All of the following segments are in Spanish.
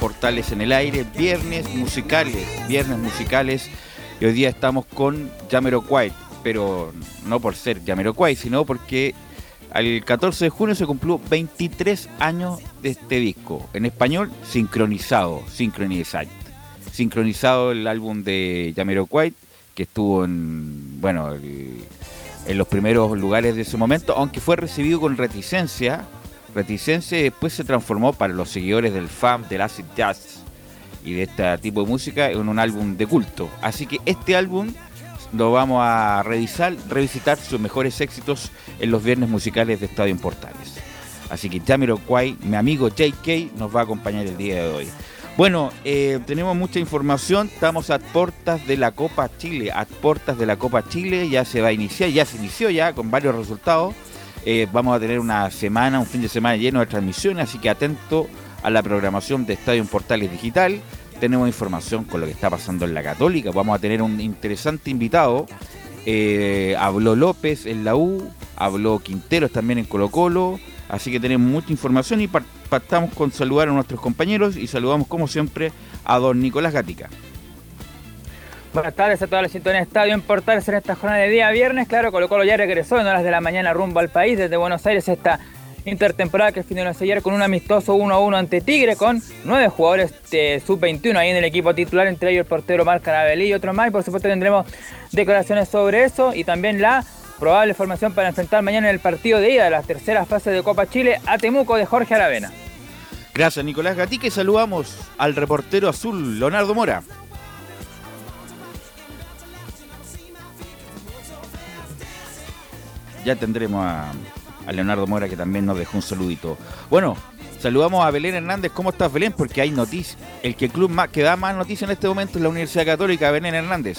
Portales en el aire, viernes musicales, viernes musicales. Y hoy día estamos con Jamiroquai, pero no por ser Jamiroquai, sino porque al 14 de junio se cumplió 23 años de este disco. En español, sincronizado, sincronizado. Sincronizado el álbum de Jamiroquai, que estuvo en, bueno, en los primeros lugares de ese momento, aunque fue recibido con reticencia Reticencia después se transformó para los seguidores del fan del acid jazz y de este tipo de música en un álbum de culto. Así que este álbum lo vamos a revisar, revisitar sus mejores éxitos en los viernes musicales de Estadio Portales. Así que Jamiroquai, mi amigo JK, nos va a acompañar el día de hoy. Bueno, eh, tenemos mucha información, estamos a puertas de la Copa Chile, a puertas de la Copa Chile, ya se va a iniciar, ya se inició ya con varios resultados. Eh, vamos a tener una semana, un fin de semana lleno de transmisiones, así que atento a la programación de Estadio Portales Digital. Tenemos información con lo que está pasando en la Católica. Vamos a tener un interesante invitado. Eh, habló López en la U, habló Quinteros también en Colo Colo. Así que tenemos mucha información y partamos con saludar a nuestros compañeros y saludamos como siempre a don Nicolás Gatica. Buenas tardes a toda la sintonía Estadio en Portales en esta jornada de día viernes. Claro, Colo Colo ya regresó en horas de la mañana rumbo al país desde Buenos Aires esta intertemporada que finalizó ayer con un amistoso 1-1 ante Tigre con nueve jugadores de sub-21 ahí en el equipo titular, entre ellos el portero Marc Carabelli y otros más. Y por supuesto tendremos declaraciones sobre eso y también la probable formación para enfrentar mañana en el partido de ida de la tercera fase de Copa Chile a Temuco de Jorge Aravena. Gracias Nicolás Gatique. Saludamos al reportero azul Leonardo Mora. Ya tendremos a, Leonardo Mora que también nos dejó un saludito. Bueno, saludamos a Belén Hernández. ¿Cómo estás, Belén? Porque hay noticias. El que club más, que da más noticias en este momento es la Universidad Católica, Belén Hernández.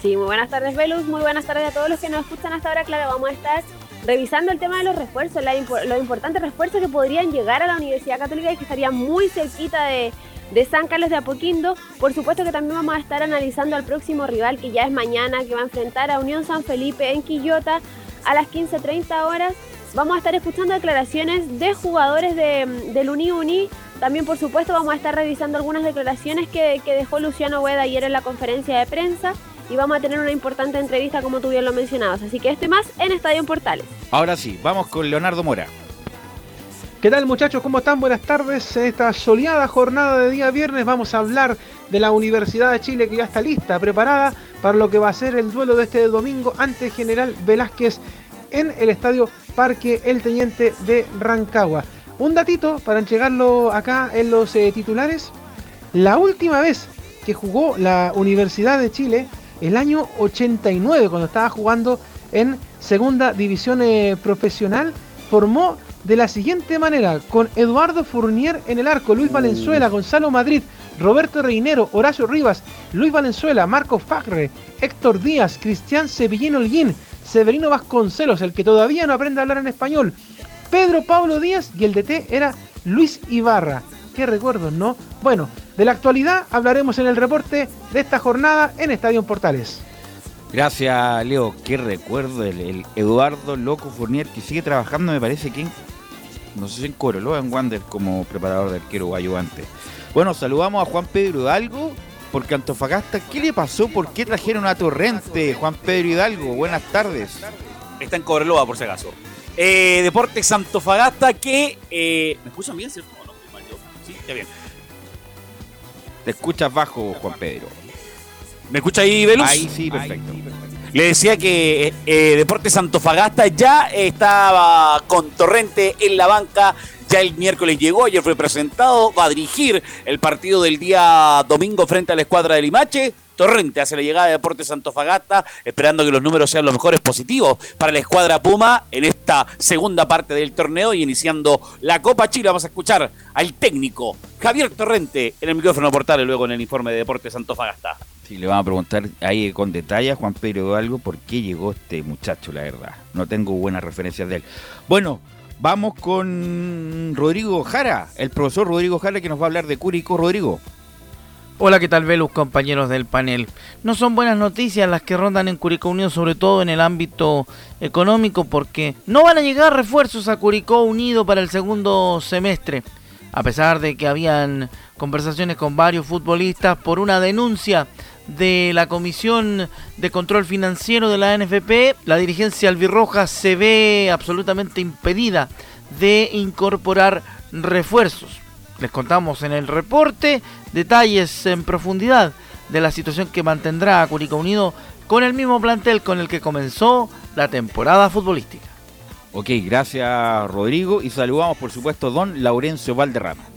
Sí, muy buenas tardes, Velus. Muy buenas tardes a todos los que nos escuchan hasta ahora. Claro, vamos a estar revisando el tema de los refuerzos, los importantes refuerzos que podrían llegar a la Universidad Católica y que estarían muy cerquita de, de San Carlos de Apoquindo. Por supuesto que también vamos a estar analizando al próximo rival que ya es mañana, que va a enfrentar a Unión San Felipe en Quillota a las 15.30 horas. Vamos a estar escuchando declaraciones de jugadores de, del Uni-Uni. También, por supuesto, vamos a estar revisando algunas declaraciones que, dejó Luciano Hueda ayer en la conferencia de prensa. y vamos a tener una importante entrevista como tú bien lo. Así que esto y más en Estadio Portales. Ahora sí, vamos con Leonardo Mora. ¿Qué tal muchachos? ¿Cómo están? Buenas tardes. En esta soleada jornada de día viernes vamos a hablar de la Universidad de Chile que ya está lista, preparada para lo que va a ser el duelo de este domingo ante General Velázquez en el Estadio Parque El Teniente de Rancagua. Un datito para llegarlo acá en los eh, titulares. La última vez que jugó la Universidad de Chile, el año 89, cuando estaba jugando en segunda división eh, profesional, formó de la siguiente manera, con Eduardo Fournier en el arco, Luis Valenzuela, Gonzalo Madrid, Roberto Reinero, Horacio Rivas, Luis Valenzuela, Marco Fagre, Héctor Díaz, Cristian Sevillino Holguín, Severino Vasconcelos, el que todavía no aprende a hablar en español, Pedro Pablo Díaz y el DT era Luis Ibarra. Qué recuerdos, ¿no? Bueno, de la actualidad hablaremos en el reporte de esta jornada en Estadio Portales. Gracias, Leo. Qué recuerdo el, Eduardo Loco Fournier que sigue trabajando, me parece que en, no sé si en Coro, en Wander como preparador de arquero o ayudante. Bueno, saludamos a Juan Pedro Hidalgo, porque Antofagasta, ¿qué le pasó? ¿Por qué trajeron a Torrente, Juan Pedro Hidalgo? Buenas tardes. Está en Cobreloa, por si acaso. Eh, Deportes Antofagasta que... Eh, ¿Me escuchan bien? ¿Sí? está bien. Te escuchas bajo, Juan Pedro. ¿Me escucha ahí, Velus? Ahí sí, perfecto. Le decía que eh, Deportes Antofagasta ya estaba con Torrente en la banca ya el miércoles llegó, ayer fue presentado, va a dirigir el partido del día domingo frente a la escuadra de Limache. Torrente hace la llegada de Deportes Antofagasta, esperando que los números sean los mejores positivos para la escuadra Puma en esta segunda parte del torneo y iniciando la Copa Chile. Vamos a escuchar al técnico Javier Torrente en el micrófono portal y luego en el informe de Deportes Antofagasta. Sí, le vamos a preguntar ahí con detalle a Juan Pedro algo por qué llegó este muchacho, la verdad. No tengo buenas referencias de él. Bueno, Vamos con Rodrigo Jara, el profesor Rodrigo Jara que nos va a hablar de Curicó. Rodrigo. Hola, ¿qué tal, Velus, compañeros del panel? No son buenas noticias las que rondan en Curicó Unido, sobre todo en el ámbito económico, porque no van a llegar refuerzos a Curicó Unido para el segundo semestre, a pesar de que habían conversaciones con varios futbolistas por una denuncia de la Comisión de Control Financiero de la NFP, la dirigencia albirroja se ve absolutamente impedida de incorporar refuerzos. Les contamos en el reporte detalles en profundidad de la situación que mantendrá a Curicó Unido con el mismo plantel con el que comenzó la temporada futbolística. Ok, gracias Rodrigo y saludamos por supuesto a don Laurencio Valderrama.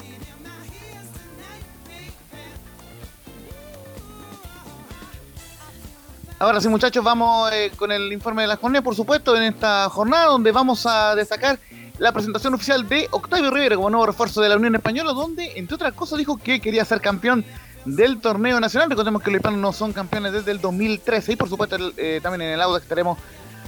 Ahora sí, muchachos, vamos eh, con el informe de la jornada, por supuesto, en esta jornada donde vamos a destacar la presentación oficial de Octavio Rivera como nuevo refuerzo de la Unión Española, donde, entre otras cosas, dijo que quería ser campeón del torneo nacional. Recordemos que los hispanos no son campeones desde el 2013 y, por supuesto, eh, también en el Audax estaremos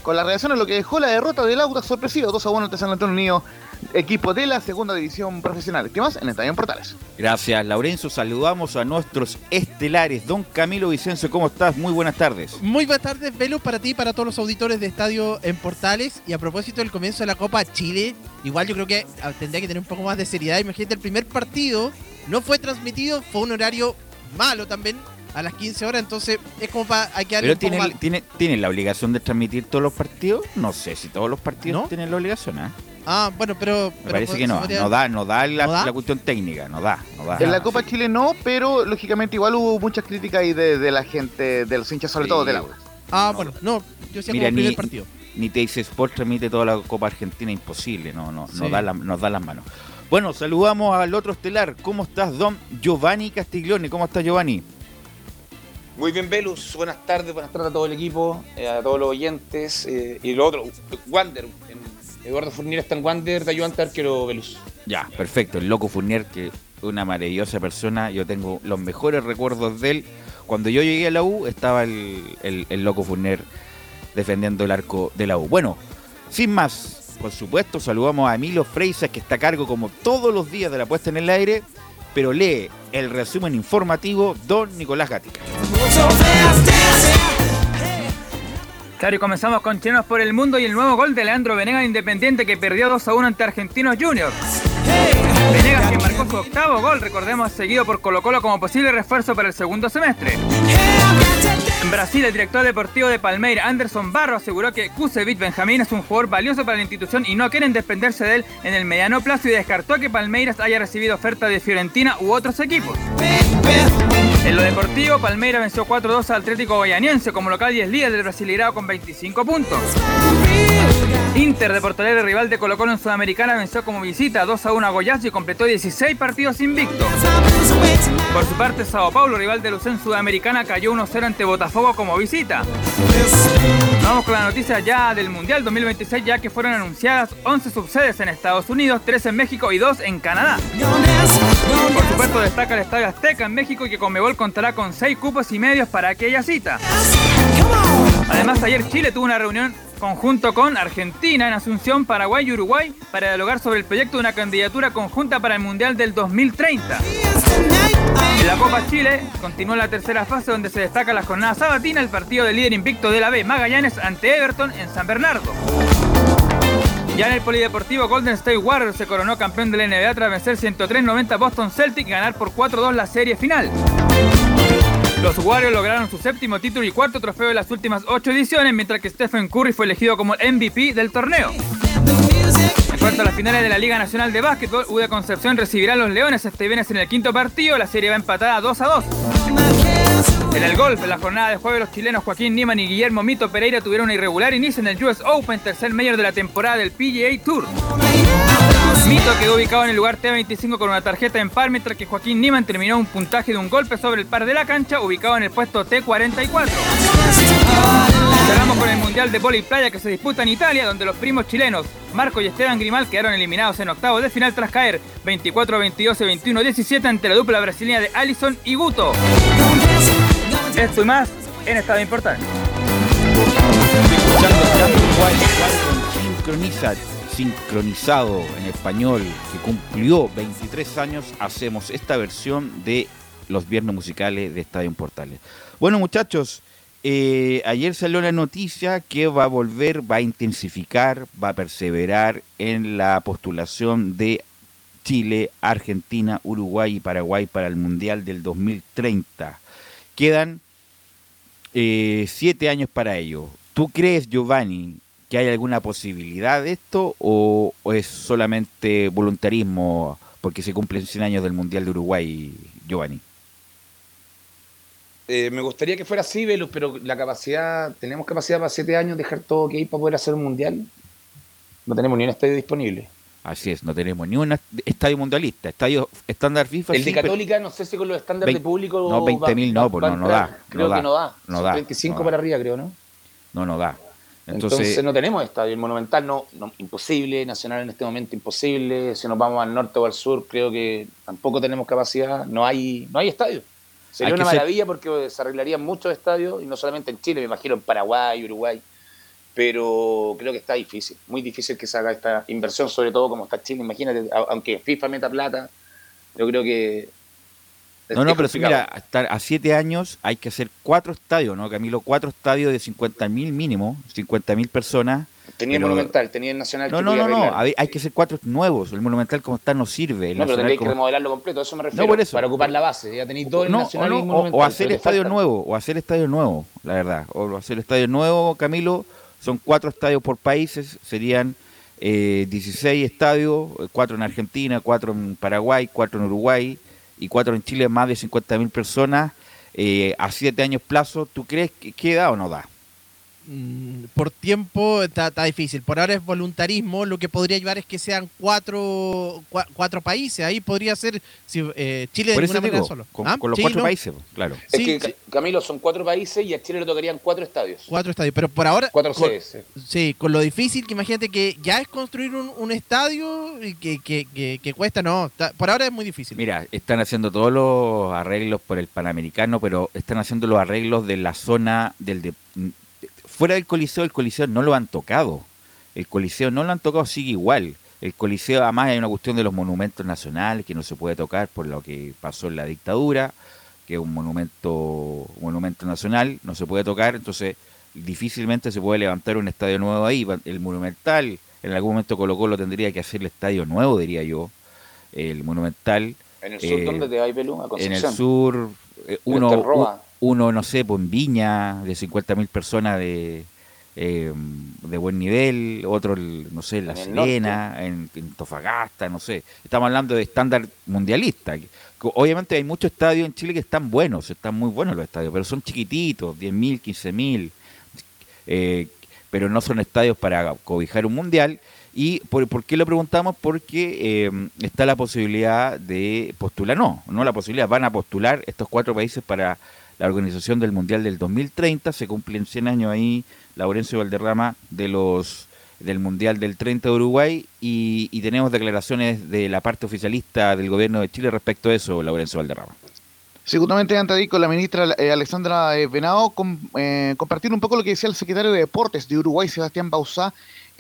con las reacciones, lo que dejó la derrota del Audax sorpresivo, 2 a 1 ante San Antonio Unido equipo de la segunda división profesional. ¿Qué más? En Estadio Portales. Gracias, Laurencio. Saludamos a nuestros estelares. Don Camilo Vicencio, ¿cómo estás? Muy buenas tardes. Muy buenas tardes, Velo, para ti y para todos los auditores de Estadio en Portales. Y a propósito del comienzo de la Copa Chile, igual yo creo que ah, tendría que tener un poco más de seriedad. Imagínate, el primer partido no fue transmitido, fue un horario malo también a las 15 horas, entonces es como para hay que Pero tienen, tiene, tiene la obligación de transmitir todos los partidos. No sé si todos los partidos tienen la obligación, ¿eh? Ah, bueno, pero. Me parece que no, no da, no da la, cuestión técnica, no da, no da. En la Copa Chile no, pero lógicamente igual hubo muchas críticas ahí de, la gente, de los hinchas, sobre todo del agua. Ah, bueno, no, yo sí como el primer partido. Ni Teis Sport transmite toda la Copa Argentina, imposible, no, no, no da nos da las manos. Bueno, saludamos al otro estelar. ¿Cómo estás, Don Giovanni Castiglione? ¿Cómo estás, Giovanni? Muy bien, Velus. Buenas tardes, buenas tardes a todo el equipo, eh, a todos los oyentes. Eh, y lo otro, Wander, Eduardo Fournier está en Wander de ayudante arquero Velus. Ya, perfecto. El loco Fournier, que es una maravillosa persona. Yo tengo los mejores recuerdos de él. Cuando yo llegué a la U, estaba el, loco Fournier defendiendo el arco de la U. Bueno, sin más, por supuesto, saludamos a Emilio Freisa, que está a cargo como todos los días de la puesta en el aire, pero lee el resumen informativo Don Nicolás Gatica. Claro, y comenzamos con Chilenos por el Mundo y el nuevo gol de Leandro Venegas Independiente que perdió 2 a 1 ante Argentinos Juniors. Venegas que marcó su octavo gol, recordemos, seguido por Colo Colo como posible refuerzo para el segundo semestre. En Brasil, el director deportivo de Palmeiras, Anderson Barro, aseguró que Kusevich Benjamín es un jugador valioso para la institución y no quieren desprenderse de él en el mediano plazo y descartó que Palmeiras haya recibido oferta de Fiorentina u otros equipos. En lo deportivo, Palmeiras venció 4-2 al Atlético Goianiense como local y es líder del Brasileirao con 25 puntos. Inter de Porto rival de Colo Colo en Sudamericana, venció como visita 2-1 a Goiás y completó 16 partidos invictos. Por su parte, Sao Paulo, rival de Lucén Sudamericana, cayó 1-0 ante Botafogo como visita. Vamos con la noticia ya del Mundial 2026, ya que fueron anunciadas 11 subsedes en Estados Unidos, 3 en México y 2 en Canadá. Por supuesto, destaca el Estadio Azteca en México, que Contará con 6 cupos y medios para aquella cita. Además, ayer Chile tuvo una reunión conjunto con Argentina en Asunción, Paraguay y Uruguay para dialogar sobre el proyecto de una candidatura conjunta para el Mundial del 2030. En la Copa Chile continúa la tercera fase donde se destaca la jornada sabatina el partido del líder invicto de la B, Magallanes, ante Everton en San Bernardo. Ya en el polideportivo Golden State Warriors se coronó campeón de la NBA tras vencer 103-90 Boston Celtic y ganar por 4-2 la serie final. Los Warriors lograron su séptimo título y cuarto trofeo de las últimas ocho ediciones, mientras que Stephen Curry fue elegido como el MVP del torneo. En cuanto a las finales de la Liga Nacional de Básquetbol, UD Concepción recibirá a los Leones este viernes en el quinto partido. La serie va empatada 2 a 2. En el golf, en la jornada de jueves, los chilenos Joaquín Niman y Guillermo Mito Pereira tuvieron un irregular inicio en el US Open, tercer mayor de la temporada del PGA Tour. Mito quedó ubicado en el lugar T25 con una tarjeta en par, mientras que Joaquín Niman terminó un puntaje de un golpe sobre el par de la cancha, ubicado en el puesto T44. Cerramos con el Mundial de Vóley Playa que se disputa en Italia, donde los primos chilenos Marco y Esteban Grimal quedaron eliminados en octavos de final tras caer 24-22 y 21-17 ante la dupla brasileña de Allison y Guto. Esto y más en Estado Importante. Sincroniza, sincronizado en español, que cumplió 23 años, hacemos esta versión de los viernes musicales de Estadio Portales. Bueno, muchachos, eh, ayer salió la noticia que va a volver, va a intensificar, va a perseverar en la postulación de Chile, Argentina, Uruguay y Paraguay para el Mundial del 2030. Quedan eh, siete años para ello. ¿Tú crees, Giovanni, que hay alguna posibilidad de esto o, o es solamente voluntarismo porque se cumplen 100 años del Mundial de Uruguay, Giovanni? Eh, me gustaría que fuera así, Velus, pero la capacidad, tenemos capacidad para siete años dejar todo que hay para poder hacer un mundial. No tenemos ni un estadio disponible. Así es, no tenemos ni un estadio mundialista, estadio estándar FIFA. El de sí, Católica, no sé si con los estándares de público. no, 20.000 no, pues no, no da, Creo no que da, no da. no Son da, 25 no da. para arriba, creo, ¿no? No, no da. Entonces, Entonces, no tenemos estadio. El Monumental no, no, imposible, Nacional en este momento imposible. Si nos vamos al norte o al sur, creo que tampoco tenemos capacidad. No hay, no hay estadio. Sería una ser- maravilla porque se arreglarían muchos estadios y no solamente en Chile, me imagino en Paraguay, Uruguay. Pero creo que está difícil, muy difícil que se haga esta inversión, sobre todo como está Chile. Imagínate, aunque FIFA meta plata, yo creo que. no, no, pero si complicado. mira, hasta a siete años hay que hacer cuatro estadios, ¿no, Camilo? Cuatro estadios de 50.000 mínimo, 50.000 personas. Tenía el Monumental, tenía el Nacional. No, que no, no, no, hay, que hacer cuatro nuevos. El Monumental como está no sirve. El No, pero tendréis que remodelarlo completo, a eso me refiero. por eso. Para ocupar la base. Ya tenéis dos, el No, Nacional o, y no, el o- Monumental. o hacer estadio nuevo, o hacer estadio nuevo, la verdad. O hacer estadio nuevo, Camilo, son cuatro estadios por países, serían eh, 16 estadios, eh, cuatro en Argentina, cuatro en Paraguay, cuatro en Uruguay y cuatro en Chile, más de 50.000 personas. eh, a siete años plazo, ¿tú crees que, que da o no da? Mm, por tiempo está, está difícil. Por ahora es voluntarismo. Lo que podría llevar es que sean cuatro, cua- cuatro países. Ahí podría ser si, eh, Chile Por de ninguna manera digo, solo. con, ¿Ah? con los Sí, cuatro no, países, claro. Es Sí, que, sí. Camilo, son cuatro países y a Chile le tocarían cuatro estadios. Cuatro estadios. Pero por ahora. Cuatro con- sedes. Sí, con lo difícil que imagínate que ya es construir un, un estadio y que, que, que, que cuesta, no. está- por ahora es muy difícil. Mira, están haciendo todos los arreglos por el Panamericano, pero están haciendo los arreglos de la zona del de, fuera del Coliseo, el Coliseo no lo han tocado. El Coliseo no lo han tocado, sigue igual. El Coliseo, además, hay una cuestión de los monumentos nacionales que no se puede tocar por lo que pasó en la dictadura, que es un monumento, un monumento nacional, no se puede tocar, entonces difícilmente se puede levantar un estadio nuevo ahí. El Monumental, en algún momento Colo Colo tendría que hacer el estadio nuevo, diría yo. El Monumental. En el sur, Eh, ¿dónde te vas, Pelú? A En el sur, eh, uno. Uno, no sé, pues en Viña, de 50.000 personas de, eh, de buen nivel, otro, no sé, en La Serena, en, en Tofagasta, no sé. Estamos hablando de estándar mundialista. Obviamente hay muchos estadios en Chile que están buenos, están muy buenos los estadios, pero son chiquititos, 10.000, 15.000, eh, pero no son estadios para cobijar un mundial. ¿Y por, por qué lo preguntamos? Porque eh, está la posibilidad de postular, no, no la posibilidad, van a postular estos cuatro países para la organización del Mundial del 2030, se cumplen 100 años ahí, Laurencio Valderrama, de los del Mundial del 30 de Uruguay y, tenemos declaraciones de la parte oficialista del gobierno de Chile respecto a eso, Laurencio Valderrama. Seguramente antes de ir con la ministra eh, Alexandra eh, Venado, eh, compartir un poco lo que decía el secretario de Deportes de Uruguay, Sebastián Bauzá,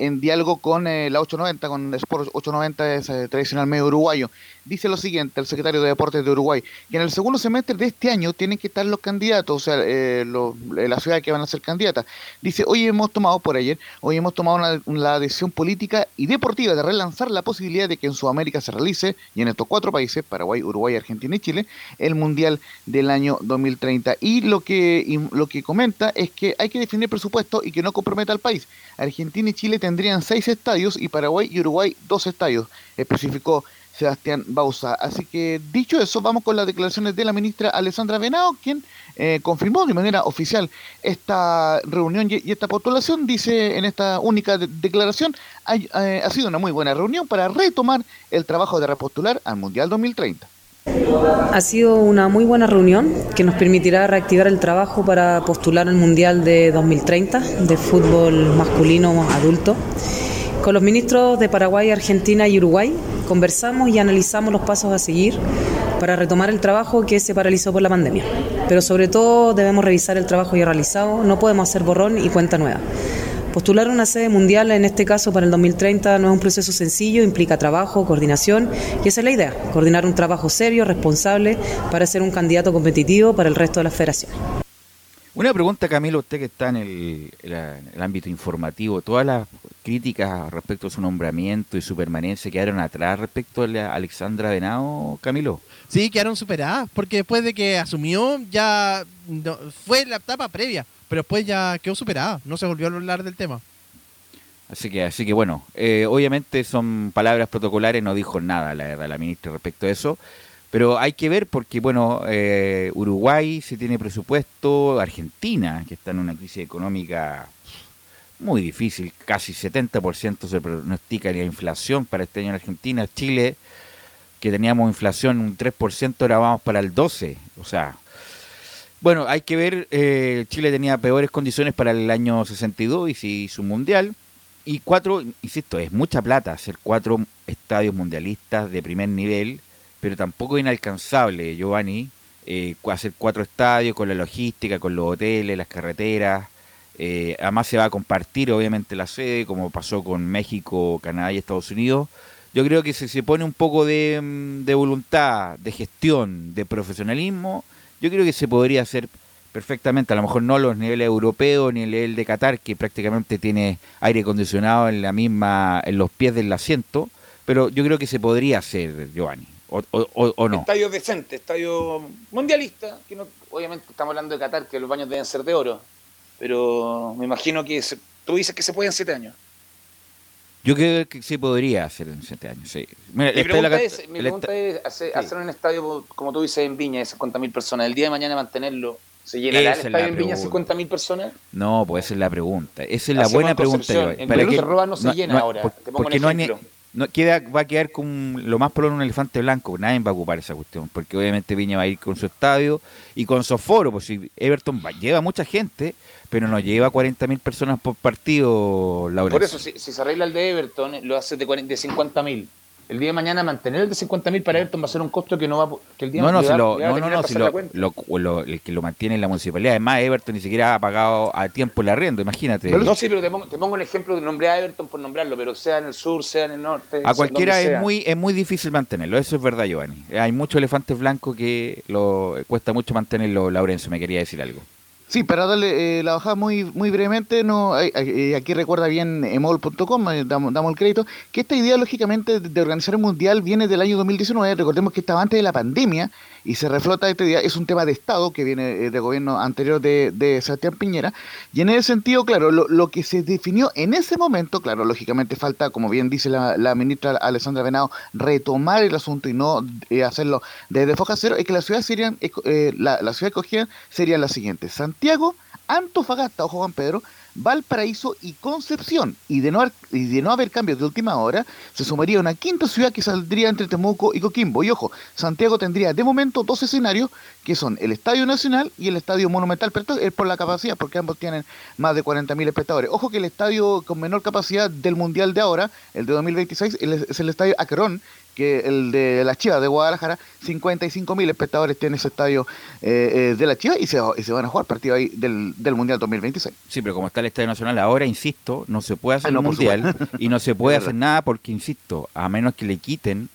en diálogo con eh, la 890, con Sport 890, ese tradicional medio uruguayo. Dice lo siguiente, el secretario de Deportes de Uruguay, que en el segundo semestre de este año tienen que estar los candidatos, o sea, eh, lo- eh, las ciudades que van a ser candidatas. Dice, hoy hemos tomado, por ayer, hoy hemos tomado una, la decisión política y deportiva de relanzar la posibilidad de que en Sudamérica se realice, y en estos cuatro países, Paraguay, Uruguay, Argentina y Chile, el Mundial del año 2030. Y lo que, lo que comenta es que hay que definir presupuesto y que no comprometa al país. Argentina y Chile tendrían seis estadios y Paraguay y Uruguay dos estadios, especificó Sebastián Bausa. Así que dicho eso, vamos con las declaraciones de la ministra Alessandra Venado, quien eh, confirmó de manera oficial esta reunión y, esta postulación. Dice en esta única de- declaración, eh, ha sido una muy buena reunión para retomar el trabajo de repostular al Mundial 2030. Ha sido una muy buena reunión que nos permitirá reactivar el trabajo para postular al Mundial de 2030 de fútbol masculino adulto. Con los ministros de Paraguay, Argentina y Uruguay conversamos y analizamos los pasos a seguir para retomar el trabajo que se paralizó por la pandemia. Pero sobre todo debemos revisar el trabajo ya realizado, no podemos hacer borrón y cuenta nueva. Postular una sede mundial, en este caso para el 2030, no es un proceso sencillo, implica trabajo, coordinación, y esa es la idea, coordinar un trabajo serio, responsable, para ser un candidato competitivo para el resto de las federaciones. Una pregunta, Camilo, usted que está en el, en ámbito informativo, todas las críticas respecto a su nombramiento y su permanencia quedaron atrás respecto a la Alexandra Venado, Camilo. Sí, quedaron superadas, porque después de que asumió ya no- fue la etapa previa, pero después ya quedó superada, no se volvió a hablar del tema. Así que, así que bueno, eh, obviamente son palabras protocolares, no dijo nada la verdad la ministra respecto a eso, pero hay que ver porque bueno, eh, Uruguay si tiene presupuesto, Argentina que está en una crisis económica muy difícil, casi 70% se pronostica la inflación para este año en Argentina, Chile que teníamos inflación un 3%, ahora vamos para el 12%, o sea, bueno, hay que ver, eh, Chile tenía peores condiciones para el año 62 y se hizo un mundial. Y cuatro, insisto, es mucha plata hacer cuatro estadios mundialistas de primer nivel, pero tampoco inalcanzable, Giovanni, eh, hacer cuatro estadios con la logística, con los hoteles, las carreteras. eh, además se va a compartir obviamente la sede, como pasó con México, Canadá y Estados Unidos. Yo creo que si se pone un poco de, mm, de voluntad, de gestión, de profesionalismo, yo creo que se podría hacer perfectamente, a lo mejor no los niveles europeos ni el nivel de Qatar, que prácticamente tiene aire acondicionado en la misma, en los pies del asiento, pero yo creo que se podría hacer, Giovanni, o- o- o no. Estadio decente, estadio mundialista, que no, obviamente estamos hablando de Qatar, que los baños deben ser de oro, pero me imagino que se- tú dices que se puede en siete años. Yo creo que se podría hacer en siete años, sí. Mira, Mi la pregunta, es, mi pregunta es hacer, sí. hacer un estadio, como tú dices, en Viña, de 50.000 personas, el día de mañana mantenerlo, ¿se llenará Esa el estadio en Viña pregunta. 50.000 personas? No, pues esa es la pregunta. Esa es la Hacemos buena en pregunta. Giovanni. En ¿Para qué- Cerroa no se llena ahora. por- Te pongo un porque no, hay ejemplo. No queda, va a quedar con lo más probable un elefante blanco. Nadie va a ocupar esa cuestión. Porque obviamente Viña va a ir con su estadio y con su foro. Pues si Everton va- lleva mucha gente, pero no lleva 40.000 personas por partido, Laura. Por eso, si, si se arregla el de Everton, lo hace de, 40 de 50.000. El día de mañana mantener el de 50.000 para Everton va a ser un costo que no va que el día No, no, si lo, no, no, no, si lo, lo- lo- el que lo mantiene es la municipalidad. Además, Everton ni siquiera ha pagado a tiempo el arriendo, imagínate. No, sí, pero te pongo, te pongo un ejemplo de nombre a Everton por nombrarlo, pero sea en el sur, sea en el norte. A cualquiera es muy es muy difícil mantenerlo, eso es verdad, Giovanni. Hay muchos elefantes blancos que lo cuesta mucho mantenerlo, Laurencio, me quería decir algo. Sí, para darle eh, la bajada muy muy brevemente, no eh, aquí recuerda bien emol.com, eh, damos, damos, el crédito, que esta idea lógicamente de organizar el mundial viene del año 2019, recordemos que estaba antes de la pandemia y se reflota esta idea, es un tema de Estado que viene del gobierno anterior de, de, Sebastián Piñera, y en ese sentido, claro, lo, lo, que se definió en ese momento, claro, lógicamente falta, como bien dice la, la ministra Alessandra Venado, retomar el asunto y no hacerlo desde foca cero, es que la ciudad serían, la, la ciudad escogida serían las siguientes, Santiago, Antofagasta, ojo Juan Pedro, Valparaíso y Concepción. Y de, no haber, y de no haber cambios de última hora, se sumaría una quinta ciudad que saldría entre Temuco y Coquimbo. Y ojo, Santiago tendría de momento dos escenarios, que son el Estadio Nacional y el Estadio Monumental, pero es por la capacidad, porque ambos tienen más de 40.000 espectadores. Ojo que el estadio con menor capacidad del Mundial de ahora, el de 2026, es el Estadio Aquerón, que el de la Chivas de Guadalajara, 55 mil espectadores tiene ese estadio eh, eh, de la Chivas y se, y se van a jugar partido ahí del, del, Mundial 2026. Sí, pero como está el Estadio Nacional ahora, insisto, no se puede hacer el Mundial y no se puede hacer nada porque, insisto, a menos que le quiten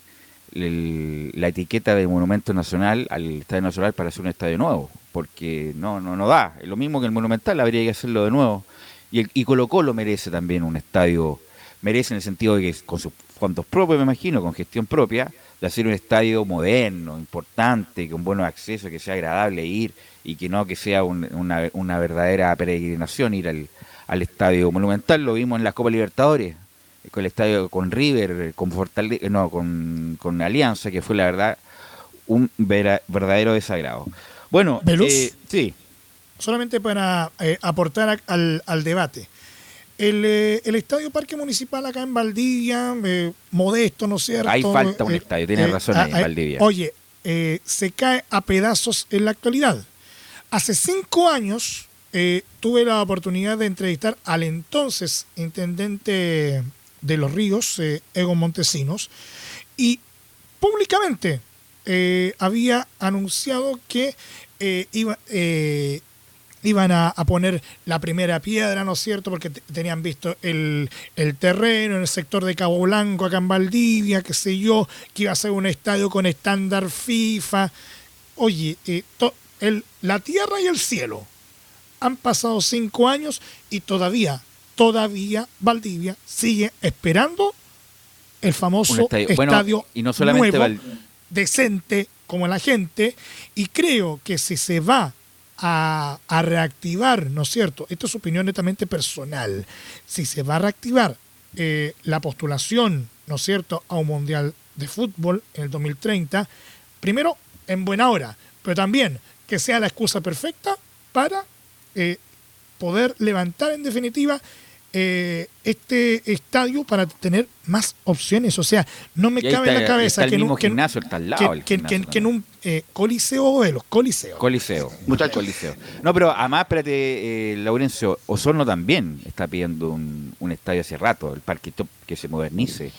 el, la etiqueta de Monumento Nacional al Estadio Nacional para hacer un estadio nuevo, porque no, no, no da. Es lo mismo que el Monumental, habría que hacerlo de nuevo. Y, el, y Colo Colo merece también un estadio, merece en el sentido de que con su fondos propios, me imagino, con gestión propia, de hacer un estadio moderno, importante, con buenos accesos, que sea agradable ir y que no que sea una, una, verdadera peregrinación ir al, al, estadio monumental. Lo vimos en la Copa Libertadores, con el estadio con River, con Fortaleza, no, con, con Alianza, que fue la verdad un verdadero desagrado. Bueno, eh, sí. Solamente para eh, aportar al, al debate. El, eh, el, Estadio Parque Municipal acá en Valdivia, eh, modesto, ¿no es cierto? Hay falta un eh, estadio, tiene razón ahí, Valdivia. Oye, se cae a pedazos en la actualidad. Hace cinco años tuve la oportunidad de entrevistar al entonces intendente de Los Ríos, Ego Montesinos, y públicamente había anunciado que iba, iban a, poner la primera piedra, ¿no es cierto? Porque tenían visto el, terreno en el sector de Cabo Blanco, acá en Valdivia, qué sé yo, que iba a ser un estadio con estándar FIFA. Oye, eh, el, la tierra y el cielo. Han pasado cinco años y todavía, todavía Valdivia sigue esperando el famoso estadio, y no solamente nuevo, decente como la gente. Y creo que si se va a, reactivar, ¿no es cierto? Esto es opinión netamente personal. Si se va a reactivar eh, la postulación, ¿no es cierto?, a un mundial de fútbol en el 2030, primero, en buena hora, pero también que sea la excusa perfecta para eh, poder levantar en definitiva eh, este estadio para tener más opciones. O sea, no me cabe en la cabeza que, en un, que, en un eh, coliseo o de los coliseos. Coliseo, muchachos. Coliseo. No, pero además, espérate, eh, Laurencio, Osorno también está pidiendo un, estadio hace rato, el Parque Top que se modernice.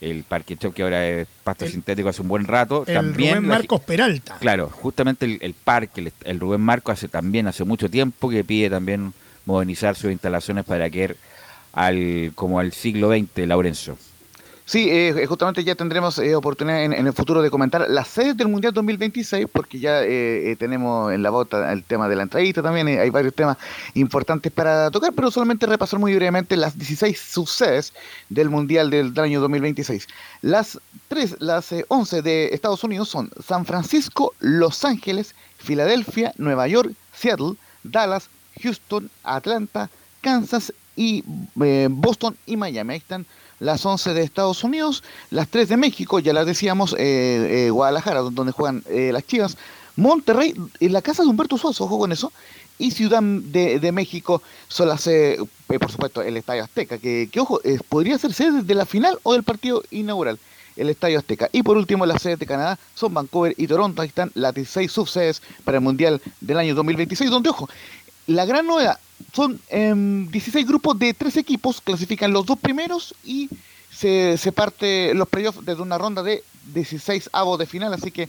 El Parque Top que ahora es pasto sintético hace un buen rato. El también Rubén Marcos Peralta. Claro, justamente el, el parque, el, el Rubén Marcos hace también hace mucho tiempo que pide también modernizar sus instalaciones para que al como al siglo XX, Laurencio. Sí, eh, justamente ya tendremos eh, oportunidad en, el futuro de comentar las sedes del Mundial 2026, porque ya eh, tenemos en la bota el tema de la entrevista también, hay varios temas importantes para tocar, pero solamente repasar muy brevemente las 16 subsedes del Mundial del, año 2026. Las tres, las 11 de Estados Unidos son San Francisco, Los Ángeles, Filadelfia, Nueva York, Seattle, Dallas, Houston, Atlanta, Kansas y eh, Boston y Miami. Ahí están las 11 de Estados Unidos, las 3 de México, ya las decíamos, eh, eh, Guadalajara, donde juegan las Chivas, Monterrey, en la casa de Humberto Suazo, ojo con eso, y Ciudad de, México son las, por supuesto, el Estadio Azteca, que, ojo, podría ser sede de la final o del partido inaugural el Estadio Azteca. Y por último, las sedes de Canadá son Vancouver y Toronto. Ahí están las 16 subsedes para el Mundial del año 2026, donde, ojo, la gran novedad, son 16 em, grupos de tres equipos, clasifican los dos primeros y se, se parte los playoffs desde una ronda de 16 avos de final, así que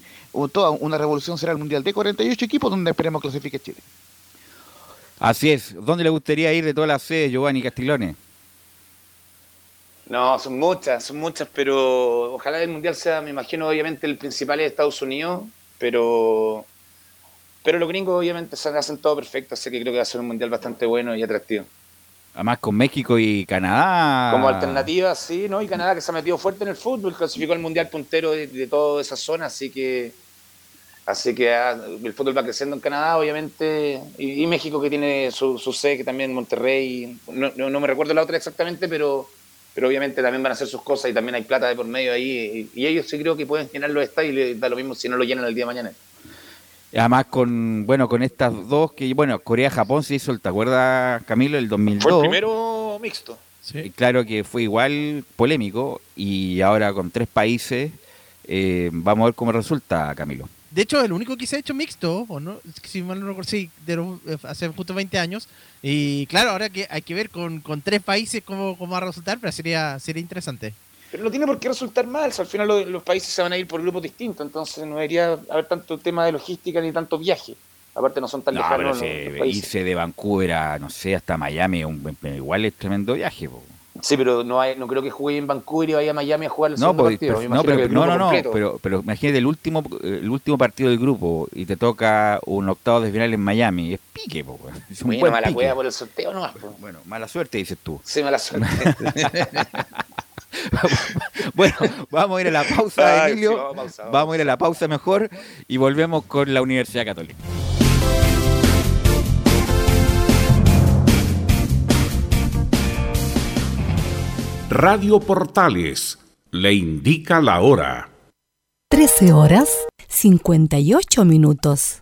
toda una revolución será el Mundial de 48 equipos donde esperemos clasifique Chile. Así es. ¿Dónde le gustaría ir de todas las sedes, Giovanni Castiglione? No, son muchas, son muchas, pero ojalá el Mundial sea, me imagino, obviamente el principal es Estados Unidos, pero Pero los gringos obviamente se hacen todo perfecto, así que creo que va a ser un mundial bastante bueno y atractivo. Además con México y Canadá. Como alternativa, sí, ¿no? Y Canadá que se ha metido fuerte en el fútbol, clasificó al mundial puntero de, de toda esa zona, así que así que ah, el fútbol va creciendo en Canadá, obviamente, y, y México que tiene su, su sede, que también Monterrey, no, no, no me recuerdo la otra exactamente, pero, pero obviamente también van a hacer sus cosas y también hay plata de por medio ahí, y, y ellos sí creo que pueden llenar los estadios y da lo mismo si no lo llenan el día de mañana. Además con, bueno, con estas dos que, bueno, Corea-Japón se hizo, ¿te acuerdas, Camilo, el 2002? Fue el primero mixto. Y Claro que fue igual polémico y ahora con tres países eh, vamos a ver cómo resulta, Camilo. De hecho, el único que se ha hecho mixto, o no, si mal no recuerdo, sí, de los- eh, hace justo 20 años. Y claro, ahora que hay que ver con, con tres países cómo, cómo va a resultar, pero sería, sería interesante. Pero no tiene por qué resultar mal, si al final lo- los países se van a ir por grupos distintos, entonces no debería haber tanto tema de logística ni tanto viaje. Aparte no son tan No, pero lejanos si los, irse de Vancouver a, no sé, hasta Miami, un- igual es tremendo viaje. po. Sí, pero no, hay, no creo que juegue en Vancouver y vaya a Miami a jugar el No, segundo pues, partido. pero- no, pero, no, no, no, pero, pero imagínate el último, el último partido del grupo y te toca un octavo de final en Miami. Es pique, po, es un Bueno, buen mala pique. por el sorteo nomás. pues. Bueno, mala suerte, dices tú. Sí, mala suerte. Bueno, vamos a ir a la pausa, Ay, Emilio. sí, vamos a pausa, vamos. vamos a ir a la pausa mejor y volvemos con la Universidad Católica. Radio Portales le indica la hora. 13 horas 58 minutos.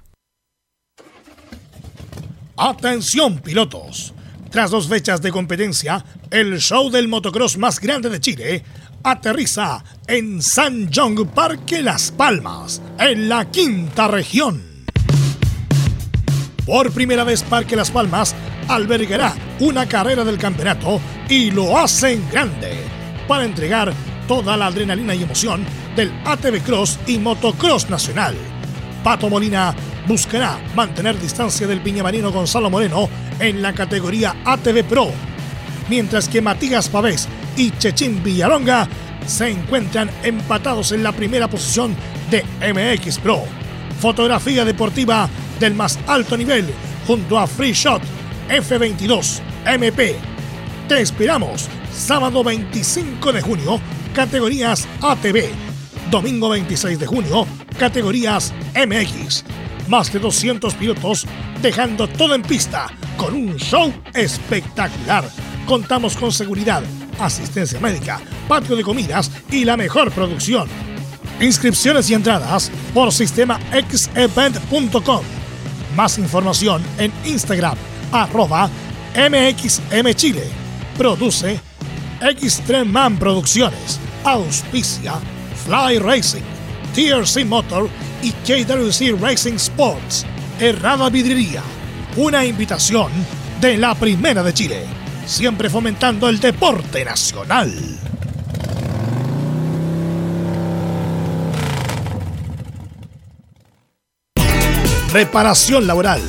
Atención pilotos. Tras dos fechas de competencia, el show del motocross más grande de Chile aterriza en San John Parque Las Palmas, en la quinta región. Por primera vez Parque Las Palmas albergará una carrera del campeonato y lo hace en grande para entregar toda la adrenalina y emoción del ATV Cross y Motocross Nacional. Pato Molina buscará mantener distancia del piñamarino Gonzalo Moreno en la categoría ATV Pro, mientras que Matías Pavés y Chechín Villalonga se encuentran empatados en la primera posición de MX Pro. Fotografía deportiva del más alto nivel junto a Free Shot F22 MP. Te esperamos sábado 25 de junio, categorías ATV. Domingo 26 de junio, categorías MX. Más de 200 pilotos dejando todo en pista con un show espectacular. Contamos con seguridad, asistencia médica, patio de comidas y la mejor producción. Inscripciones y entradas por sistema xevent.com. Más información en Instagram, arroba MXMChile. Produce Xtreman Producciones. Auspicia Fly Racing, TRC Motor y KWC Racing Sports. Errada Vidriería. Una invitación de la Primera de Chile. Siempre fomentando el deporte nacional. Reparación laboral.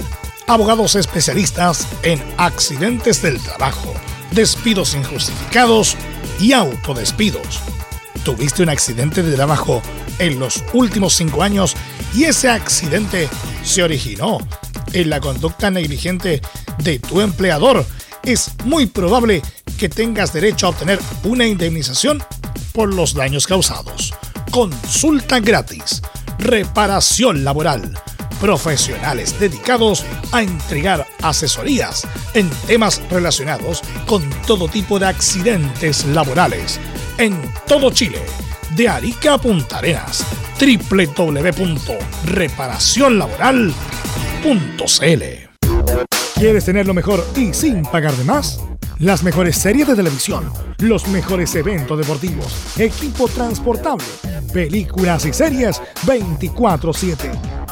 Abogados especialistas en accidentes del trabajo, despidos injustificados y autodespidos. ¿Tuviste un accidente de trabajo en los últimos cinco años y ese accidente se originó en la conducta negligente de tu empleador? Es muy probable que tengas derecho a obtener una indemnización por los daños causados. Consulta gratis. Reparación laboral profesionales dedicados a entregar asesorías en temas relacionados con todo tipo de accidentes laborales en todo Chile, de Arica a Punta Arenas, www.reparacionlaboral.cl. ¿Quieres tener lo mejor y sin pagar de más? Las mejores series de televisión, los mejores eventos deportivos, equipo transportable, películas y series 24/7.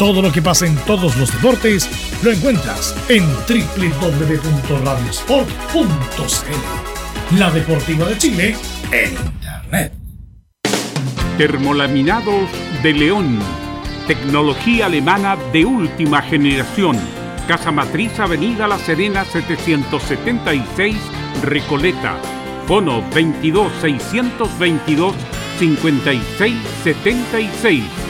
Todo lo que pasa en todos los deportes lo encuentras en www.radiosport.cl. La Deportiva de Chile en Internet. Termolaminados de León. Tecnología alemana de última generación. Casa Matriz Avenida La Serena 776 Recoleta. Bono 22 622 5676.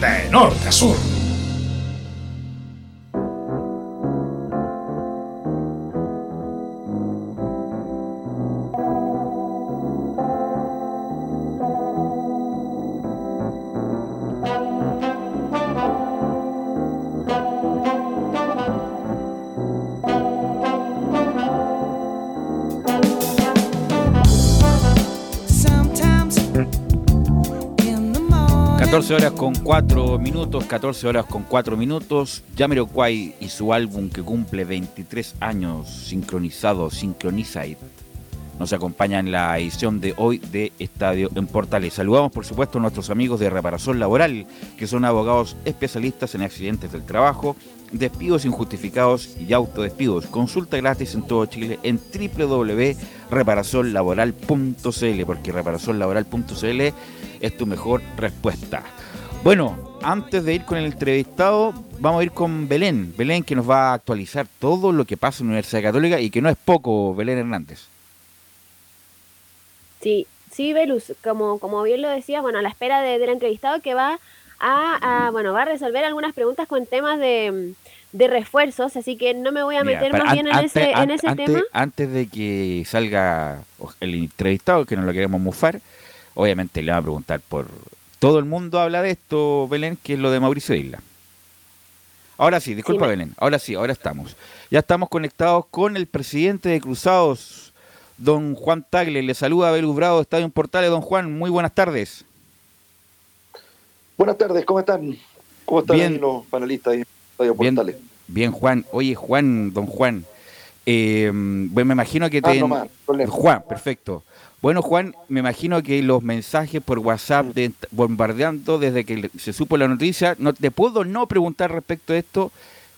de norte a sur. 14 horas con 4 minutos, 14 horas con 4 minutos. Jamiroquai y su álbum que cumple 23 años, sincronizado, Synchronized, nos acompaña en la edición de hoy de Estadio en Portales. Saludamos, por supuesto, a nuestros amigos de Reparación Laboral, que son abogados especialistas en accidentes del trabajo, despidos injustificados y autodespidos. Consulta gratis en todo Chile en www.reparacionlaboral.cl, porque reparacionlaboral.cl es tu mejor respuesta. Bueno, antes de ir con el entrevistado, vamos a ir con Belén. Belén que nos va a actualizar todo lo que pasa en la Universidad Católica y que no es poco, Belén Hernández. Sí, sí, Velus, como, como bien lo decías, bueno, a la espera de- del entrevistado que va a, a, bueno, va a resolver algunas preguntas con temas de, de refuerzos, así que no me voy a Mira, meter para- más bien en ese, en ese antes- tema. Antes de que salga el entrevistado, que no lo queremos mufar, obviamente le va a preguntar por... Todo el mundo habla de esto, Belén, que es lo de Mauricio Isla. Ahora sí, disculpa Belén, ahora sí, ahora estamos. Ya estamos conectados con el presidente de Cruzados, don Juan Tagle. Le saluda Belus Bravo de Estadio en Portales. Don Juan, muy buenas tardes. Buenas tardes, ¿cómo están? ¿Cómo están Bien. los panelistas de Bien, Portales? bien, Juan. Oye, Juan, don Juan. eh, bueno, me imagino que te... Ah, no más, problema. Juan, perfecto. Bueno, Juan, me imagino que los mensajes por WhatsApp de, bombardeando desde que se supo la noticia, no te puedo no preguntar respecto a esto,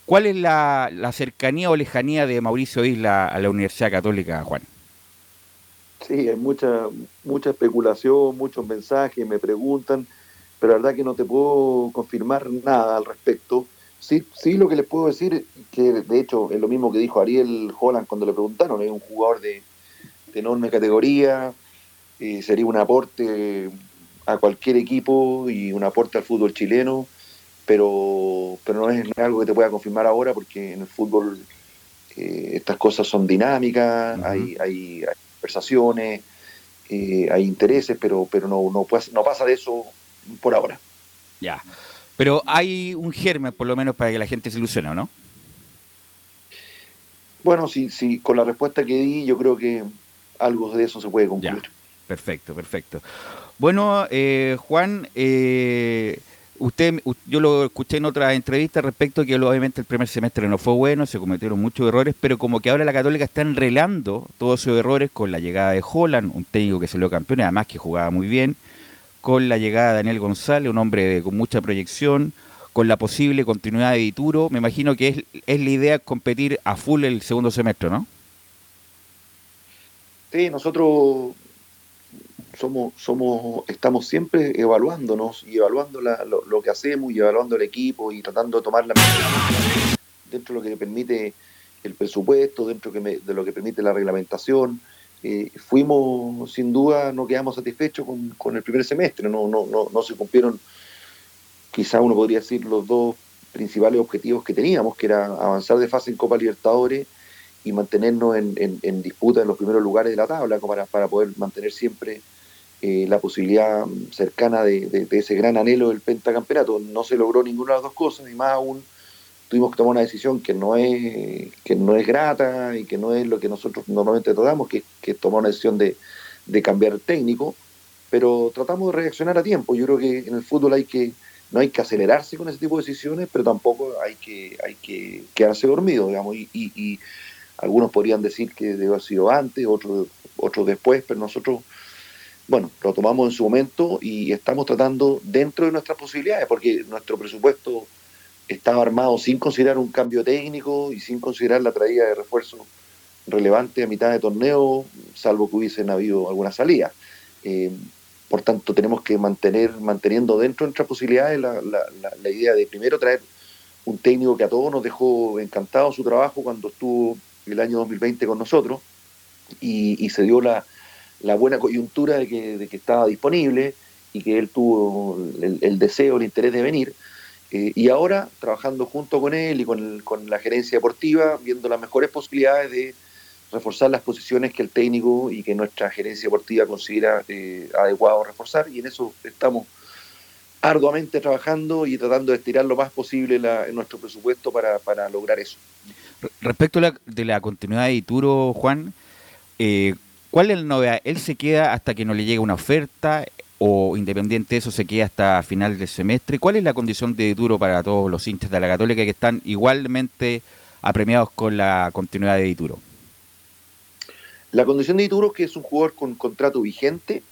¿cuál es la, cercanía o lejanía de Mauricio Isla a la Universidad Católica, Juan? Sí, hay mucha, mucha especulación, muchos mensajes, me preguntan, pero la verdad que no te puedo confirmar nada al respecto. Sí, sí lo que les puedo decir, que de hecho es lo mismo que dijo Ariel Holland cuando le preguntaron, es un jugador de, de enorme categoría, eh, sería un aporte a cualquier equipo y un aporte al fútbol chileno, pero, pero no es algo que te pueda confirmar ahora porque en el fútbol eh, estas cosas son dinámicas, hay, hay, hay conversaciones, eh, hay intereses, pero, pero no, no, pues- no pasa de eso por ahora. Ya. Pero hay un germen, por lo menos, para que la gente se ilusione, ¿o ¿no? Bueno, sí, sí, con la respuesta que di, yo creo que algo de eso se puede concluir. Perfecto, perfecto. Bueno, eh, Juan, eh, usted, yo lo escuché en otra entrevista respecto a que obviamente el primer semestre no fue bueno, se cometieron muchos errores, pero como que ahora la Católica está enrelando todos esos errores con la llegada de Holland, un técnico que salió campeón además que jugaba muy bien, con la llegada de Daniel González, un hombre con mucha proyección, con la posible continuidad de Dituro. Me imagino que es, es la idea competir a full el segundo semestre, ¿no? Sí, nosotros somos, somos, estamos siempre evaluándonos y evaluando lo, que hacemos y evaluando el equipo y tratando de tomar la dentro de lo que permite el presupuesto, dentro de lo que permite la reglamentación. Eh, fuimos, sin duda, no quedamos satisfechos con, con el primer semestre, no, no, no, no se cumplieron, quizá uno podría decir, los dos principales objetivos que teníamos, que era avanzar de fase en Copa Libertadores y mantenernos en, en- disputa en los primeros lugares de la tabla para, para poder mantener siempre eh, la posibilidad cercana de, de- ese gran anhelo del pentacampeonato. No se logró ninguna de las dos cosas y más aún tuvimos que tomar una decisión que no es, que no es grata y que no es lo que nosotros normalmente tratamos, que, que tomar una decisión de, de cambiar técnico, pero tratamos de reaccionar a tiempo. Yo creo que en el fútbol hay que no hay que acelerarse con ese tipo de decisiones, pero tampoco hay que, hay que quedarse dormido, digamos, y, y- y algunos podrían decir que debe haber sido antes, otros, otros después, pero nosotros, bueno, lo tomamos en su momento y estamos tratando dentro de nuestras posibilidades, porque nuestro presupuesto estaba armado sin considerar un cambio técnico y sin considerar la traída de refuerzos relevantes a mitad de torneo, salvo que hubiesen habido alguna salida. Eh, por tanto, tenemos que mantener, manteniendo dentro de nuestras posibilidades la, idea de primero traer un técnico que a todos nos dejó encantado su trabajo cuando estuvo el año 2020 con nosotros y, se dio la, buena coyuntura de que, estaba disponible y que él tuvo el, deseo, el interés de venir. Eh, y ahora, trabajando junto con él y con, el- con la gerencia deportiva, viendo las mejores posibilidades de reforzar las posiciones que el técnico y que nuestra gerencia deportiva considera eh, adecuado reforzar. Y en eso estamos arduamente trabajando y tratando de estirar lo más posible nuestro presupuesto para lograr eso. Re- Respecto la, de la continuidad de Ituro, Juan, eh, ¿cuál es la novedad? ¿Él se queda hasta que no le llegue una oferta o independiente de eso se queda hasta final del semestre? ¿Cuál es la condición de Ituro para todos los hinchas de la Católica que están igualmente apremiados con la continuidad de Ituro? La condición de Ituro es que es un jugador con contrato vigente,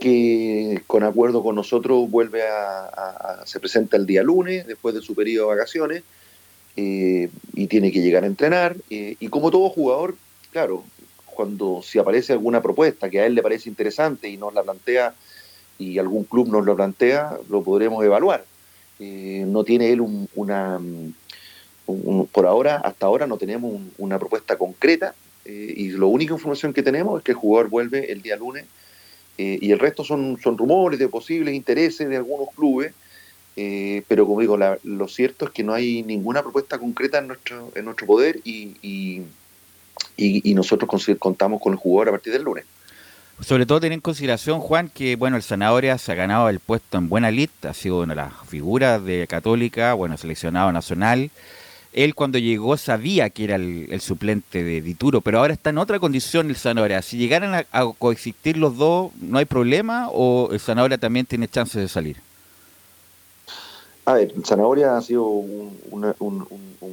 que con acuerdo con nosotros vuelve a, a- a- se presenta el día lunes, después de su periodo de vacaciones, eh, y tiene que llegar a entrenar. eh, y como todo jugador, claro, cuando si aparece alguna propuesta que a él le parece interesante y nos la plantea, y algún club nos lo plantea, lo podremos evaluar. Eh, no tiene él un- una... un- un- por ahora, hasta ahora no tenemos un- una propuesta concreta, eh, y la única información que tenemos es que el jugador vuelve el día lunes y el resto son, son rumores de posibles intereses de algunos clubes, eh, pero como digo, la- lo cierto es que no hay ninguna propuesta concreta en nuestro, en nuestro poder y, y, y- y nosotros contamos con el jugador a partir del lunes. Sobre todo tener en consideración, Juan, que bueno, el Zanahoria se ha ganado el puesto en buena lista, ha sido una de las figuras de Católica, bueno, seleccionado nacional. Él cuando llegó sabía que era el, el suplente de Dituro, pero ahora está en otra condición el Zanahoria. Si llegaran a, a coexistir los dos, ¿no hay problema o el Zanahoria también tiene chances de salir? A ver, Zanahoria ha sido un,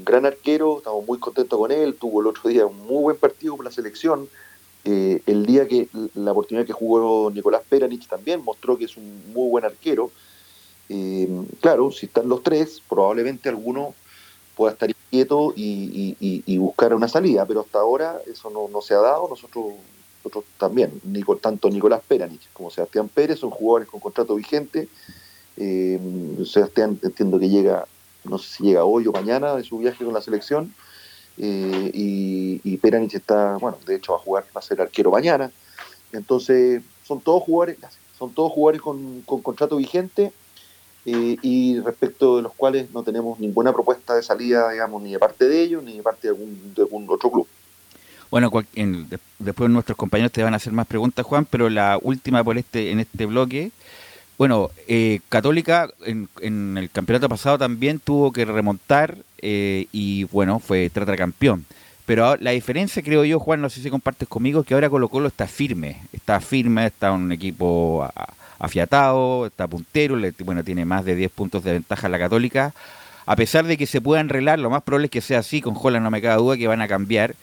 gran arquero, estamos muy contentos con él, tuvo el otro día un muy buen partido por la selección. Eh, el día que la oportunidad que jugó Nicolás Peranich también mostró que es un muy buen arquero. Eh, claro, si están los tres, probablemente alguno pueda estar quieto y, buscar una salida, pero hasta ahora eso no, no se ha dado. Nosotros, nosotros también, tanto Nicolás Peranich como Sebastián Pérez son jugadores con contrato vigente. Eh, Sebastián entiendo que llega, no sé si llega hoy o mañana de su viaje con la selección. Eh, y, Peranich está, bueno, de hecho va a jugar, va a ser arquero mañana. Entonces, son todos jugadores, son todos jugadores con, con contrato vigente eh, y respecto de los cuales no tenemos ninguna propuesta de salida, digamos, ni de parte de ellos, ni de parte de algún, de algún otro club. Bueno, en- de- después nuestros compañeros te van a hacer más preguntas, Juan, pero la última por este en este bloque. Bueno, eh, Católica en, en el campeonato pasado también tuvo que remontar eh, y bueno, fue campeón. Pero la diferencia, creo yo, Juan, no sé si compartes conmigo, que ahora Colo Colo está firme. Está firme, está un equipo afiatado, está puntero, le- bueno, tiene más de 10 puntos de ventaja la Católica. A pesar de que se pueda enrelar, lo más probable es que sea así, con Jola no me cabe duda que van a cambiar.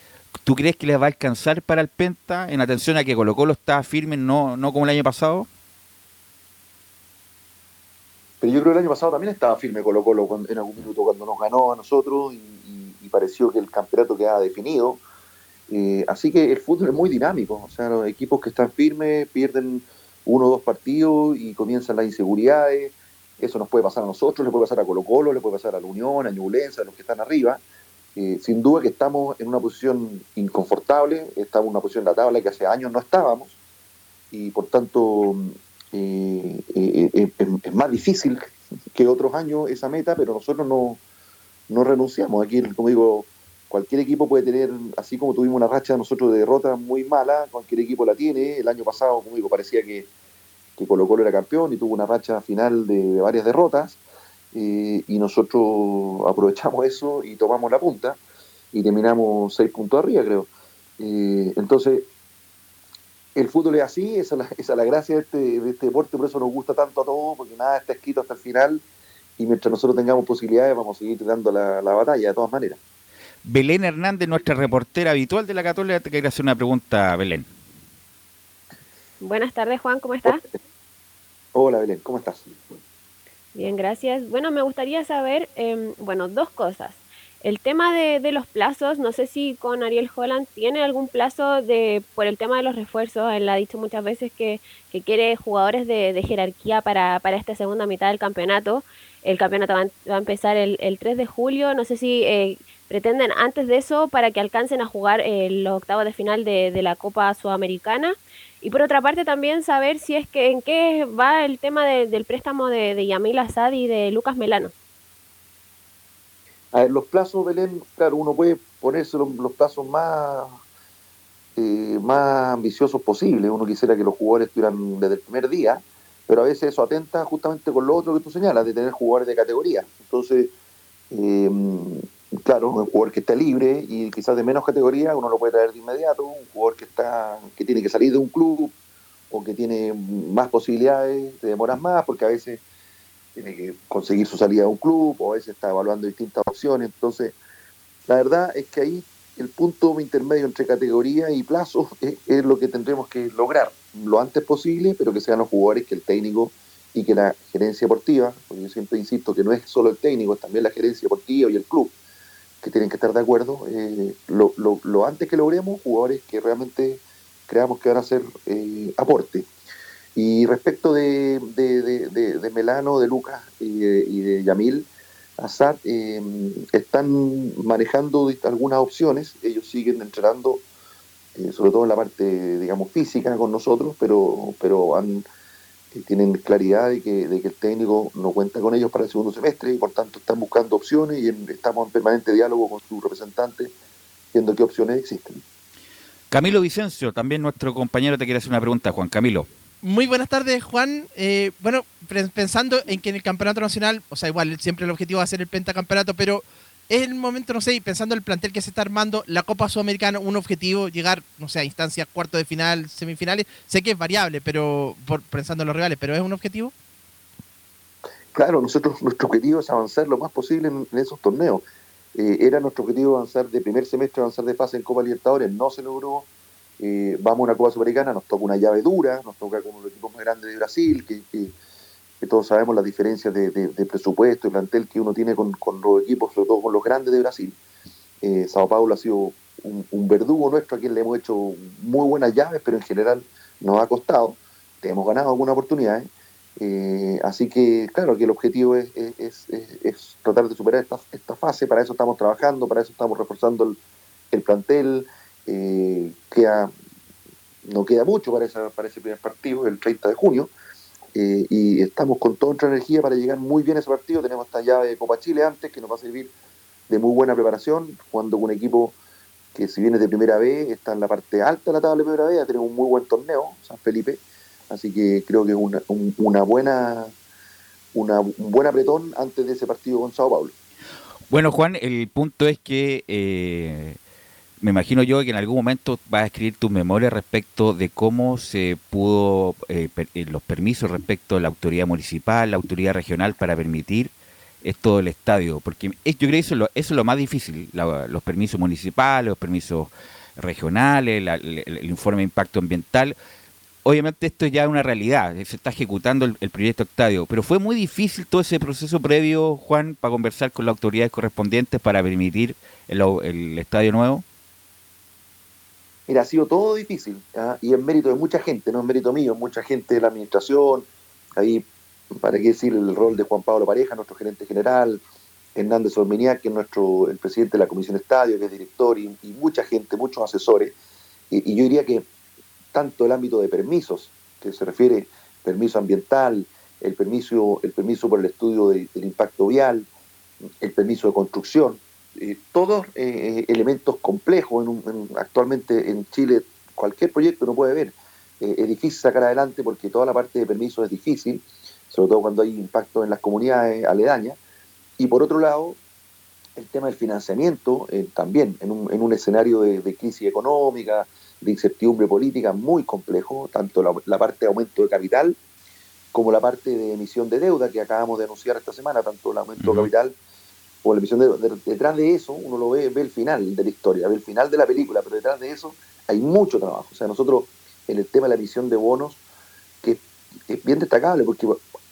¿Tú crees que les va a alcanzar para el Penta en atención a que Colo Colo está firme, no, no como el año pasado? Pero yo creo que el año pasado también estaba firme Colo Colo en algún minuto cuando nos ganó a nosotros y, pareció que el campeonato quedaba definido. Eh, así que el fútbol es muy dinámico. O sea, los equipos que están firmes pierden uno o dos partidos y comienzan las inseguridades. Eso nos puede pasar a nosotros, le puede pasar a Colo Colo, le puede pasar a la Unión, a Ñublense, a los que están arriba. Eh, sin duda que estamos en una posición inconfortable, estamos en una posición en la tabla que hace años no estábamos y por tanto es, más difícil que otros años esa meta, pero nosotros no, no renunciamos. Aquí, como digo, cualquier equipo puede tener, así como tuvimos una racha nosotros de derrotas muy mala, cualquier equipo la tiene. El año pasado, como digo, parecía que, que Colo Colo era campeón y tuvo una racha final de, varias derrotas, y nosotros aprovechamos eso y tomamos la punta y terminamos seis puntos arriba, creo. Entonces, el fútbol es así, esa es la, esa es la gracia de este, de este deporte, por eso nos gusta tanto a todos, porque nada está escrito hasta el final y mientras nosotros tengamos posibilidades vamos a seguir dando la, la batalla de todas maneras. Belén Hernández, nuestra reportera habitual de la Católica, te quiere hacer una pregunta, Belén. Buenas tardes, Juan, ¿cómo estás? Hola Belén, ¿cómo estás? Bien, gracias. Bueno, me gustaría saber, em, bueno, dos cosas. El tema de, los plazos, no sé si con Ariel Holland tiene algún plazo de por el tema de los refuerzos. Él ha dicho muchas veces que, quiere jugadores de, jerarquía para, esta segunda mitad del campeonato. El campeonato va, a em- empezar el, el 3 de julio. No sé si eh, pretenden antes de eso para que alcancen a jugar eh, los octavos de final de, la Copa Sudamericana. Y por otra parte también saber si es que en qué va el tema de- del préstamo de, de Yamil Asad y de Lucas Melano. A ver, los plazos, Belén, claro, uno puede ponerse los, plazos más, eh, más ambiciosos posibles. Uno quisiera que los jugadores estuvieran desde el primer día, pero a veces eso atenta justamente con lo otro que tú señalas, de tener jugadores de categoría. Entonces, eh, claro, un jugador que está libre y quizás de menos categoría, uno lo puede traer de inmediato. Un jugador que está que tiene que salir de un club o que tiene más posibilidades, te demoras más, porque a veces tiene que conseguir su salida a un club o a veces está evaluando distintas opciones. Entonces, la verdad es que ahí el punto intermedio entre categoría y plazo es, lo que tendremos que lograr lo antes posible, pero que sean los jugadores que el técnico y que la gerencia deportiva, porque yo siempre insisto que no es solo el técnico, es también la gerencia deportiva y el club, que tienen que estar de acuerdo, eh, lo, lo- lo antes que logremos, jugadores que realmente creamos que van a hacer eh, aporte. Y respecto de, de, de- de- Melano, de Lucas y de, Yamil, Azad, eh, están manejando algunas opciones, ellos siguen entrenando, eh, sobre todo en la parte, digamos, física con nosotros, pero, pero han, eh, tienen claridad de que, de que el técnico no cuenta con ellos para el segundo semestre y por tanto están buscando opciones y en- estamos en permanente diálogo con sus representantes viendo qué opciones existen. Camilo Vicencio, también nuestro compañero, te quiere hacer una pregunta, Juan Camilo. Muy buenas tardes, Juan. Eh, bueno, pensando en que en el campeonato nacional, o sea, igual siempre el objetivo va a ser el pentacampeonato, pero es el momento, no sé, y pensando en el plantel que se está armando, la Copa Sudamericana, un objetivo, llegar, no sé, a instancias cuarto de final, semifinales. Sé que es variable, pero por, pensando en los rivales, pero es un objetivo. Claro, nosotros nuestro objetivo es avanzar lo más posible en, en esos torneos. Eh, era nuestro objetivo avanzar de primer semestre, avanzar de fase en Copa Libertadores, no se logró. Eh, vamos a una Copa Sudamericana, nos toca una llave dura, nos toca con los equipos más grandes de Brasil, que, todos sabemos las diferencias de, presupuesto y plantel que uno tiene con, los equipos, sobre todo con los grandes de Brasil. Eh, Sao Paulo ha sido un, verdugo nuestro, a quien le hemos hecho muy buenas llaves, pero en general nos ha costado. Te hemos ganado algunas oportunidades. Eh, así que, claro, que el objetivo es, tratar de superar esta, fase, para eso estamos trabajando, para eso estamos reforzando el plantel. Eh, queda, no queda mucho para, ese primer partido, el 30 de junio, eh, y estamos con toda nuestra energía para llegar muy bien a ese partido. Tenemos esta llave de Copa Chile antes, que nos va a servir de muy buena preparación, jugando con un equipo que si viene de primera vez, está en la parte alta de la tabla de primera ya tenemos un muy buen torneo, San Felipe, así que creo que es una, un- una buena una, un buen apretón antes de ese partido con Sao Paulo. Bueno, Juan, el punto es que eh, me imagino yo que en algún momento vas a escribir tu memoria respecto de cómo se pudo eh, per- eh, los permisos respecto a la autoridad municipal, la autoridad regional para permitir esto del estadio, porque yo creo que eso es lo, eso es lo más difícil, la- los permisos municipales, los permisos regionales, la- el, informe de impacto ambiental. Obviamente esto ya es una realidad, se está ejecutando el, proyecto estadio, pero fue muy difícil todo ese proceso previo, Juan, para conversar con las autoridades correspondientes para permitir el, el estadio nuevo. Mira, ha sido todo difícil ¿ah? y es mérito de mucha gente, no es mérito mío, mucha gente de la administración, ahí, para qué decir, el rol de Juan Pablo Pareja, nuestro gerente general, Hernández Ormeniak, que es nuestro, el presidente de la Comisión Estadio, que es director, y, mucha gente, muchos asesores. Y, yo diría que tanto el ámbito de permisos, que se refiere permiso ambiental, el permiso, el permiso por el estudio de- del impacto vial, el permiso de construcción, eh, todos eh, elementos complejos. En un- en- actualmente en Chile cualquier proyecto no puede ver eh, es difícil sacar adelante porque toda la parte de permiso es difícil, sobre todo cuando hay impacto en las comunidades aledañas. Y por otro lado, el tema del financiamiento eh, también, en un, en un escenario de, de crisis económica, de incertidumbre política muy complejo, tanto la, la parte de aumento de capital como la parte de emisión de deuda que acabamos de anunciar esta semana, tanto el aumento de capital como la emisión de. De- detrás de eso uno lo ve, ve el final de la historia, ve el final de la película, pero detrás de eso hay mucho trabajo. O sea, nosotros en el tema de la emisión de bonos, que es bien destacable, porque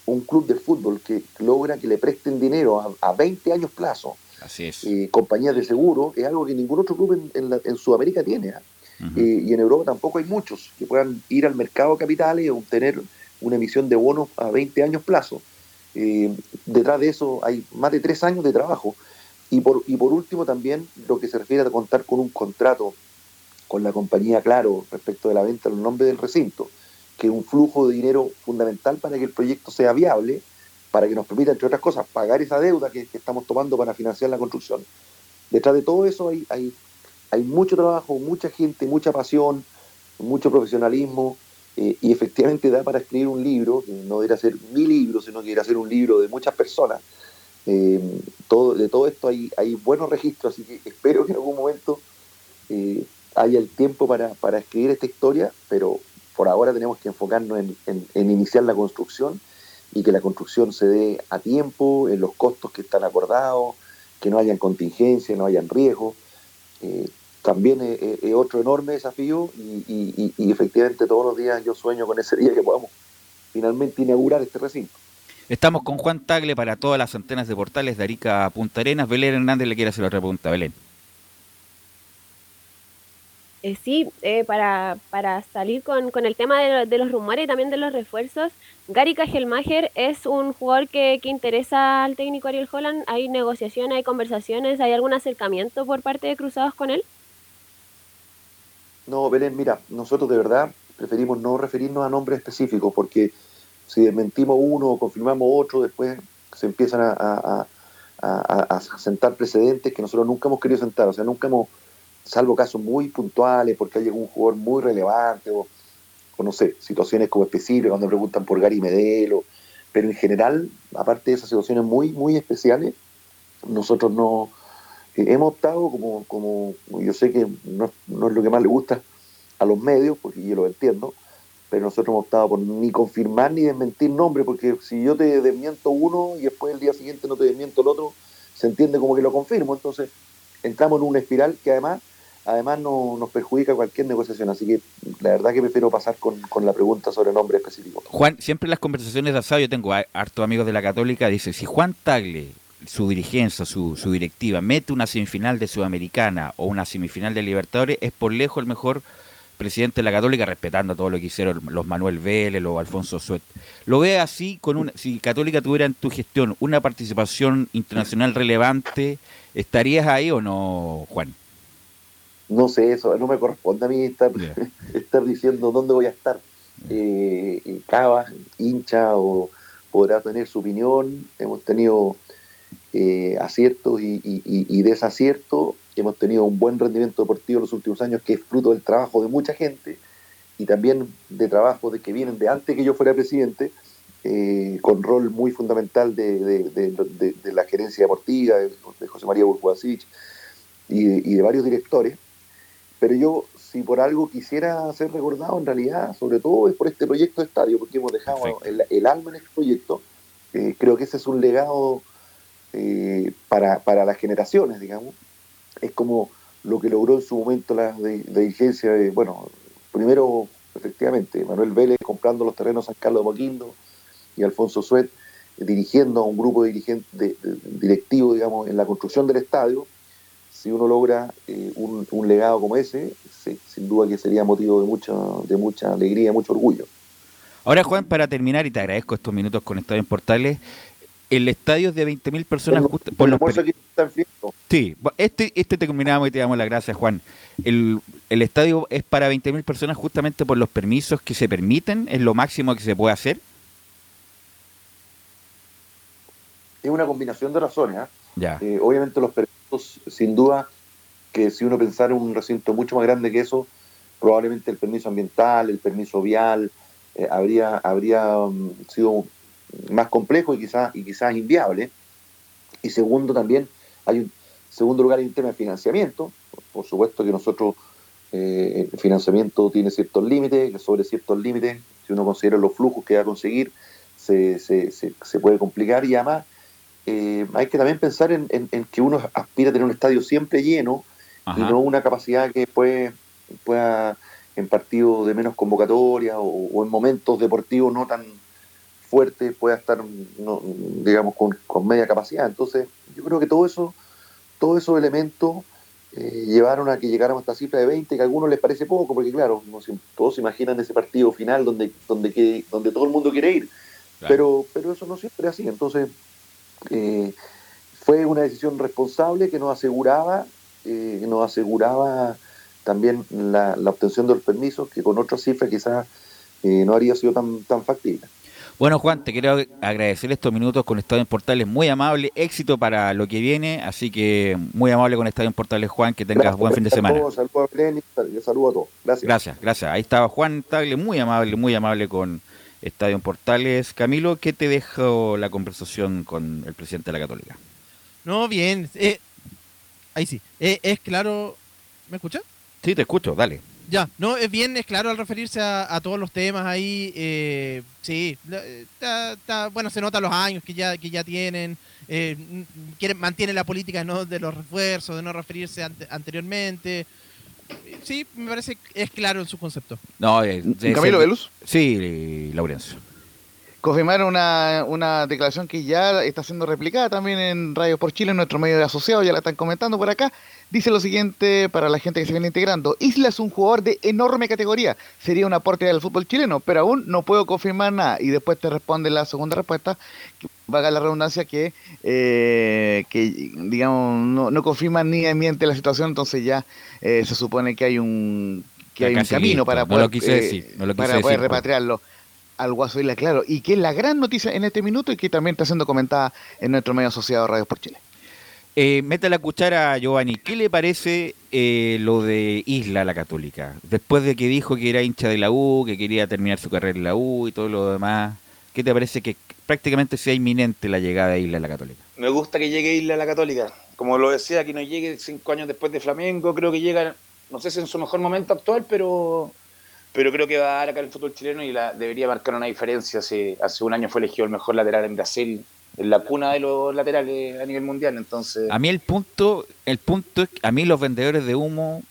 un club de fútbol que logra que le presten dinero a, a 20 años plazo, Así es. eh, compañías de seguro, es algo que ningún otro club en, en la- en Sudamérica tiene. ¿ah? Eh, y en Europa tampoco hay muchos que puedan ir al mercado de capitales y obtener una emisión de bonos a 20 años plazo. Eh, detrás de eso hay más de tres años de trabajo. Y por, y por último también lo que se refiere a contar con un contrato con la compañía Claro respecto de la venta los nombres del recinto, que es un flujo de dinero fundamental para que el proyecto sea viable, para que nos permita, entre otras cosas, pagar esa deuda que, que estamos tomando para financiar la construcción. Detrás de todo eso hay, hay, hay mucho trabajo, mucha gente, mucha pasión, mucho profesionalismo, eh, y efectivamente da para escribir un libro, que no debería ser mi libro, sino que debería ser un libro de muchas personas. Eh, todo, de todo esto hay, hay buenos registros, así que espero que en algún momento eh, haya el tiempo para, para escribir esta historia, pero por ahora tenemos que enfocarnos en, en- iniciar la construcción y que la construcción se dé a tiempo, en los costos que están acordados, que no hayan contingencias, no hayan riesgos. Eh, también es, es- es otro enorme desafío y, y- y- y efectivamente todos los días yo sueño con ese día que podamos finalmente inaugurar este recinto. Estamos con Juan Tagle para todas las antenas de portales de Arica a Punta Arenas. Belén Hernández le quiere hacer otra pregunta. Belén. Eh, sí, eh, para, para salir con, con el tema de, lo- de los rumores y también de los refuerzos, Gary Kajelmacher es un jugador que, que interesa al técnico Ariel Holland. ¿Hay negociaciones, hay conversaciones, hay algún acercamiento por parte de Cruzados con él? No, Belén, mira, nosotros de verdad preferimos no referirnos a nombres específicos porque si desmentimos uno o confirmamos otro, después se empiezan a, a- a- a- sentar precedentes que nosotros nunca hemos querido sentar. O sea, nunca hemos, salvo casos muy puntuales, porque hay algún jugador muy relevante o, o no sé, situaciones como específicas, cuando preguntan por Gary Medelo. Pero en general, aparte de esas situaciones muy, muy especiales, nosotros no eh, hemos optado como, como yo sé que no, no es lo que más le gusta a los medios, porque yo lo entiendo, pero nosotros hemos optado por ni confirmar ni desmentir nombres, porque si yo te desmiento uno y después el día siguiente no te desmiento el otro, se entiende como que lo confirmo, entonces entramos en una espiral que además además no, nos perjudica cualquier negociación, así que la verdad que prefiero pasar con, con la pregunta sobre nombres específicos. Juan, siempre en las conversaciones de asado, yo tengo hartos amigos de la Católica, dice, si Juan Tagle, su dirigencia, su, su directiva, mete una semifinal de Sudamericana o una semifinal de Libertadores, es por lejos el mejor presidente de la Católica, respetando todo lo que hicieron los Manuel Vélez, los Alfonso Suet. ¿Lo ve así, con una, si Católica tuviera en tu gestión una participación internacional relevante, estarías ahí o no, Juan? No sé, eso no me corresponde a mí estar, estar diciendo dónde voy a estar. Eh, eh, Cava, hincha, o podrá tener su opinión. Hemos tenido eh, aciertos y, y- desaciertos. Hemos tenido un buen rendimiento deportivo en los últimos años, que es fruto del trabajo de mucha gente y también de trabajos de que vienen de antes que yo fuera presidente, eh, con rol muy fundamental de, de- de- de- de la gerencia deportiva, de, José María Burguasich y, de- y de varios directores. Pero yo, si por algo quisiera ser recordado, en realidad, sobre todo es por este proyecto de estadio, porque hemos dejado el, el alma en este proyecto. Eh, creo que ese es un legado eh, para, para las generaciones, digamos. Es como lo que logró en su momento la de- dirigencia de, bueno, primero, efectivamente, Manuel Vélez comprando los terrenos San Carlos de Moquindo y Alfonso Suet eh, dirigiendo a un grupo de- directivo, digamos, en la construcción del estadio. Si uno logra eh, un, legado como ese, sin duda que sería motivo de mucha, de mucha alegría, mucho orgullo. Ahora, Juan, para terminar, y te agradezco estos minutos con Estadio en Portales, el estadio es de 20.000 personas. Tengo- justo por el los almuerzo per- aquí está enfriando. Sí, este, este te terminamos y te damos las gracias, Juan. El, el estadio es para 20.000 personas justamente por los permisos que se permiten, es lo máximo que se puede hacer. Es una combinación de razones. ¿ah? Ya. Eh, obviamente los permisos, sin duda, que si uno pensara en un recinto mucho más grande que eso, probablemente el permiso ambiental, el permiso vial, eh, habría, habría um, sido más complejo y quizás y quizás inviable. Y segundo, también hay un segundo lugar hay un tema de financiamiento. Por supuesto que nosotros eh, el financiamiento tiene ciertos límites, que sobre ciertos límites, si uno considera los flujos que va a conseguir, se, se, se, se puede complicar y además eh, hay que también pensar en, en- en que uno aspira a tener un estadio siempre lleno y no una capacidad que puede, pueda en partidos de menos convocatoria o, o en momentos deportivos no tan fuertes pueda estar no, digamos con, con media capacidad entonces yo creo que todo eso todos esos elementos eh, llevaron a que llegáramos a esta cifra de 20 que a algunos les parece poco porque claro no todos se imaginan ese partido final donde donde que- donde todo el mundo quiere ir Claro. pero pero eso no siempre es así entonces eh, fue una decisión responsable que nos aseguraba, eh, nos aseguraba también la, la obtención de los permisos, que con otras cifras quizás eh, no habría sido tan, tan factible. Bueno, Juan, te quiero agradecer estos minutos con Estadio en Portales. Muy amable, éxito para lo que viene. Así que muy amable con Estadio en Portales, Juan. Que tengas Gracias, buen fin de semana. Saludos a saludos a todos. Gracias. Gracias, gracias. Ahí estaba Juan Tagle, muy amable, muy amable con Estadio en Portales. Camilo, ¿qué te dejó la conversación con el presidente de la Católica? No, bien. eh, ahí sí. Eh, es claro. ¿Me escucha? Sí, te escucho, dale. Ya, no, es bien, es claro al referirse a, a todos los temas ahí. eh, sí, eh, está- está- bueno, se nota los años que ya, que ya tienen. eh, quieren, mantienen la política ¿no? de los refuerzos, de no referirse ante- anteriormente. Sí, me parece que es claro en su concepto. No, eh, Camilo Velus? Sí, Laurencio. Confirmar una, una declaración que ya está siendo replicada también en Radio por Chile, en nuestro medio de asociados, ya la están comentando por acá. Dice lo siguiente para la gente que se viene integrando. Isla es un jugador de enorme categoría. Sería un aporte al fútbol chileno, pero aún no puedo confirmar nada. Y después te responde la segunda respuesta, que valga la redundancia, que, eh, que digamos, no, no confirma ni miente la situación, entonces ya eh, se supone que hay un que hay un camino listo. para No poder, lo quise eh, decir, no lo quise para poder decir, pues. repatriarlo al Guaso Isla, claro, y que es la gran noticia en este minuto y que también está siendo comentada en nuestro medio asociado Radio por Chile. Eh, mete la cuchara, Giovanni. ¿Qué le parece eh, lo de Isla la Católica? Después de que dijo que era hincha de la U, que quería terminar su carrera en la U y todo lo demás, ¿qué te parece que prácticamente sea inminente la llegada de Isla a la Católica? Me gusta que llegue Isla a la Católica. Como lo decía, que no llegue cinco años después de Flamengo. Creo que llega, no sé si en su mejor momento actual, pero, pero creo que va a dar acá el fútbol chileno y la, debería marcar una diferencia. Hace, hace un año fue elegido el mejor lateral en Brasil, en la cuna de los laterales a nivel mundial. Entonces, A mí el punto, el punto es que a mí los vendedores de humo,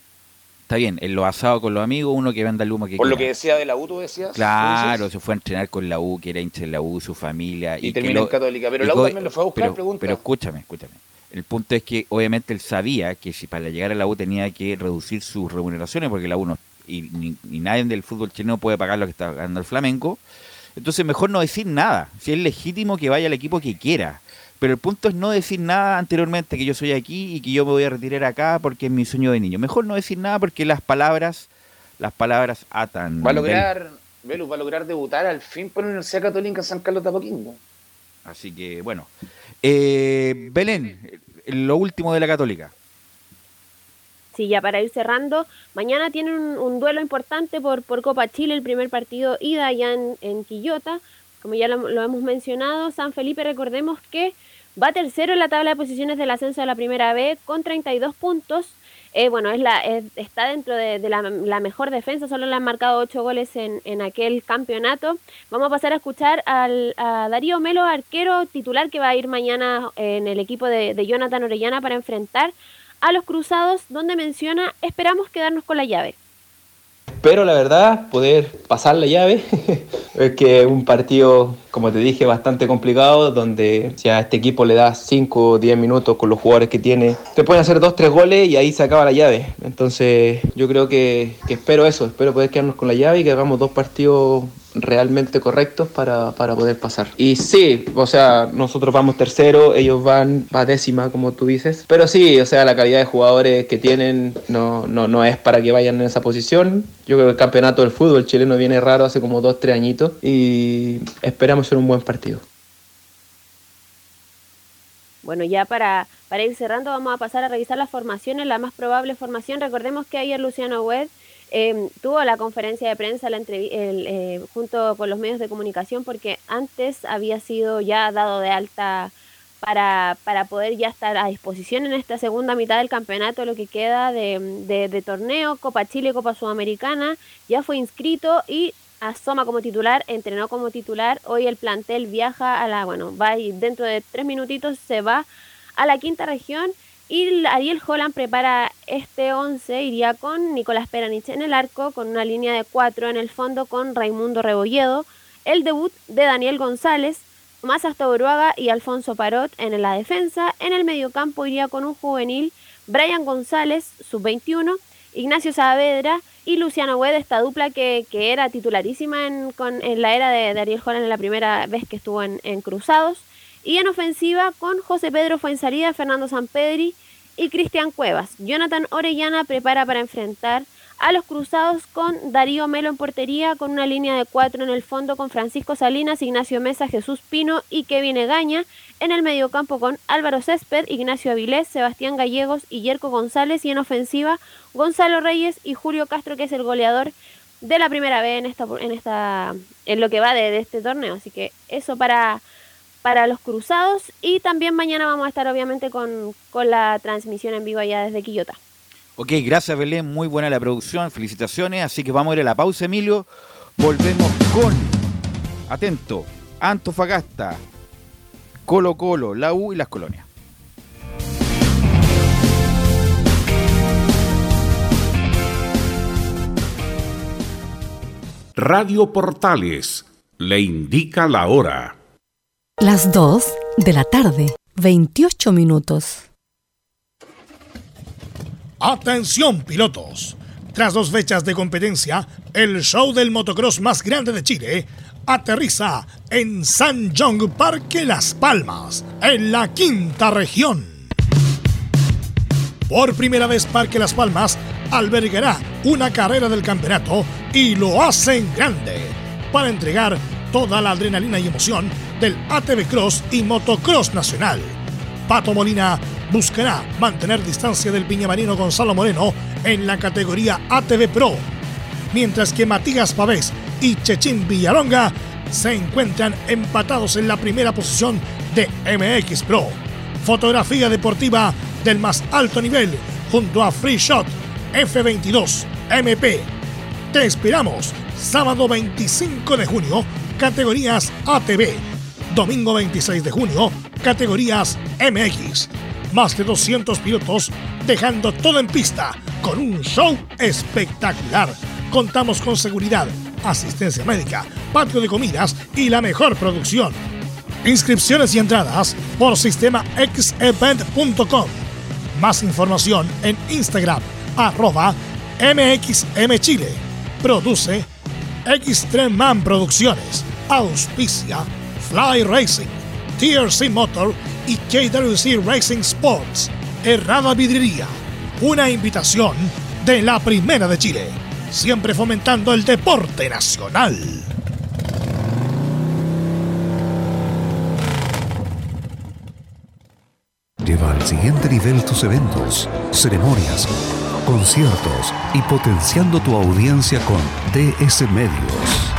está bien, en los asados con los amigos, uno que venda el humo que por lo que decía de la U, tú decías. Claro, se fue a entrenar con la U, que era hincha de la U, su familia. Y, terminó lo- en Católica. Pero la U también lo fue a buscar, pero, pregunta. pero escúchame, escúchame. El punto es que obviamente él sabía que si para llegar a la U tenía que reducir sus remuneraciones, porque la U no, y, ni, ni nadie del fútbol chileno puede pagar lo que está ganando el Flamengo. Entonces mejor no decir nada. Si es legítimo que vaya al equipo que quiera. Pero el punto es no decir nada anteriormente, que yo soy aquí y que yo me voy a retirar acá porque es mi sueño de niño. Mejor no decir nada porque las palabras, las palabras atan. Va a lograr, Velus va a lograr debutar al fin por la Universidad Católica San Carlos de Apoquindo. Así que, bueno. Eh, Belén, lo último de la Católica. Sí, ya para ir cerrando, mañana tienen un, duelo importante por, por Copa Chile, el primer partido ida allá en, Quillota. Como ya lo, hemos mencionado, San Felipe, recordemos que va tercero en la tabla de posiciones del ascenso de la primera B con 32 puntos. Eh, bueno, es la, es- está dentro de, la, mejor defensa, solo le han marcado 8 goles en, en aquel campeonato. Vamos a pasar a escuchar al, a Darío Melo, arquero titular que va a ir mañana en el equipo de Jonathan Orellana para enfrentar a los Cruzados, donde menciona, esperamos quedarnos con la llave. Espero, la verdad, poder pasar la llave. es que es un partido, como te dije, bastante complicado, donde si a este equipo le das 5 o 10 minutos con los jugadores que tiene, te pueden hacer 2-3 goles y ahí se acaba la llave. Entonces, yo creo que, que espero eso, espero poder quedarnos con la llave y que hagamos dos partidos realmente correctos para, para poder pasar. Y sí, o sea, nosotros vamos tercero, ellos van a décima, como tú dices. Pero sí, o sea, la calidad de jugadores que tienen no, no, no es para que vayan en esa posición. Yo creo que el campeonato del fútbol chileno viene raro hace como dos, tres añitos y esperamos ser un buen partido. Bueno, ya para, para ir cerrando, vamos a pasar a revisar las formaciones. La más probable formación, recordemos que ayer Luciano Wed eh, tuvo la conferencia de prensa la el, eh, junto con los medios de comunicación porque antes había sido ya dado de alta para, para poder ya estar a disposición en esta segunda mitad del campeonato, lo que queda de, de- de torneo, Copa Chile, Copa Sudamericana, ya fue inscrito y asoma como titular, entrenó como titular, hoy el plantel viaja a la, bueno, va y dentro de tres minutitos se va a la quinta región y el Ariel Holland prepara este 11, iría con Nicolás Peranich en el arco, con una línea de cuatro en el fondo con Raimundo Rebolledo, el debut de Daniel González, Tomás Astauruaga y Alfonso Parot en la defensa, en el mediocampo iría con un juvenil, Brian González, sub-21, Ignacio Saavedra y Luciano Hued, esta dupla que, que era titularísima en, con, en la era de, Ariel Holland en la primera vez que estuvo en Cruzados. Y en ofensiva con José Pedro Fuensalida, Fernando Sampedri y Cristian Cuevas. Jonathan Orellana prepara para enfrentar a los Cruzados con Darío Melo en portería, con una línea de cuatro en el fondo con Francisco Salinas, Ignacio Mesa, Jesús Pino y Kevin Egaña. En el mediocampo con Álvaro Césped, Ignacio Avilés, Sebastián Gallegos y Yerko González. Y en ofensiva Gonzalo Reyes y Julio Castro, que es el goleador de la primera vez en esta en esta en lo que va de, de este torneo. Así que eso para para los cruzados y también mañana vamos a estar obviamente con, con la transmisión en vivo allá desde Quillota. Ok, gracias Belén, muy buena la producción, felicitaciones. Así que vamos a ir a la pausa, Emilio. Volvemos con, atento, Antofagasta, Colo Colo, la U y las colonias. Radio Portales le indica la hora. Las 2 de la tarde, 28 minutos. Atención pilotos. Tras dos fechas de competencia, el show del motocross más grande de Chile aterriza en San John Parque Las Palmas, en la quinta región. Por primera vez Parque Las Palmas albergará una carrera del campeonato y lo hacen grande para entregar toda la adrenalina y emoción del ATV Cross y Motocross Nacional. Pato Molina buscará mantener distancia del piñamarino Gonzalo Moreno en la categoría ATV Pro, mientras que Matías Pavés y Chechín Villalonga se encuentran empatados en la primera posición de MX Pro. Fotografía deportiva del más alto nivel junto a Free Shot F22 MP. Te esperamos sábado 25 de junio, categorías ATV. Domingo 26 de junio, categorías MX. Más de 200 pilotos dejando todo en pista con un show espectacular. Contamos con seguridad, asistencia médica, patio de comidas y la mejor producción. Inscripciones y entradas por sistema xevent.com. Más información en Instagram, arroba MXMChile. Produce Extreman Producciones. Auspicia Fly Racing, TRC Motor y KWC Racing Sports. Errada Vidrería. Una invitación de la Primera de Chile. Siempre fomentando el deporte nacional. Lleva al siguiente nivel tus eventos, ceremonias, conciertos y potenciando tu audiencia con DS Medios.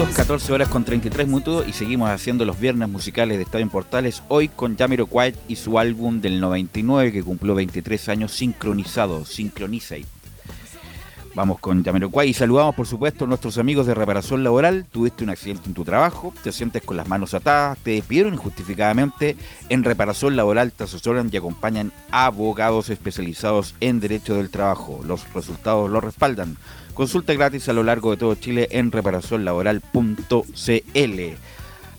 Minutos, 14 horas con 33 minutos y seguimos haciendo los viernes musicales de Estadio en Portales, hoy con Jamiroquai y su álbum del 99 que cumplió 23 años sincronizado, Synchronizate. Vamos con Jamiroquai y saludamos por supuesto a nuestros amigos de reparación laboral. Tuviste un accidente en tu trabajo, te sientes con las manos atadas, te despidieron injustificadamente. En reparación laboral te asesoran y acompañan abogados especializados en derecho del trabajo. Los resultados los respaldan. Consulta gratis a lo largo de todo Chile en reparacionlaboral.cl.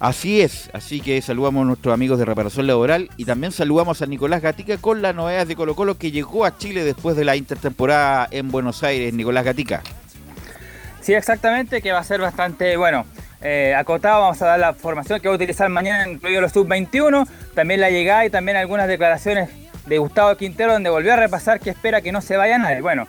Así es, así que saludamos a nuestros amigos de Reparación Laboral y también saludamos a Nicolás Gatica con las novedades de Colo Colo que llegó a Chile después de la intertemporada en Buenos Aires. Nicolás Gatica. Sí, exactamente, que va a ser bastante, bueno, eh, acotado. Vamos a dar la formación que va a utilizar mañana, incluido los sub-21. También la llegada y también algunas declaraciones de Gustavo Quintero, donde volvió a repasar que espera que no se vaya nadie. Bueno,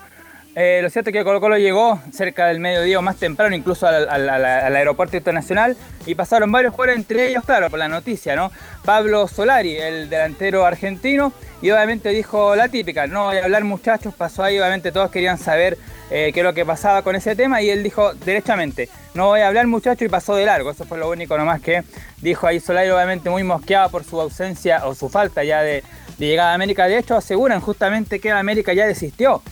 eh, lo cierto es que Colo Colo llegó cerca del mediodía o más temprano, incluso al, aeropuerto internacional, y pasaron varios jugadores, entre ellos, claro, por la noticia, ¿no? Pablo Solari, el delantero argentino, y obviamente dijo la típica, no voy a hablar muchachos, pasó ahí, obviamente todos querían saber eh, qué es lo que pasaba con ese tema, y él dijo derechamente, no voy a hablar muchachos, y pasó de largo, eso fue lo único nomás que dijo ahí Solari, obviamente muy mosqueado por su ausencia o su falta ya de llegada a América, de hecho aseguran justamente que América ya desistió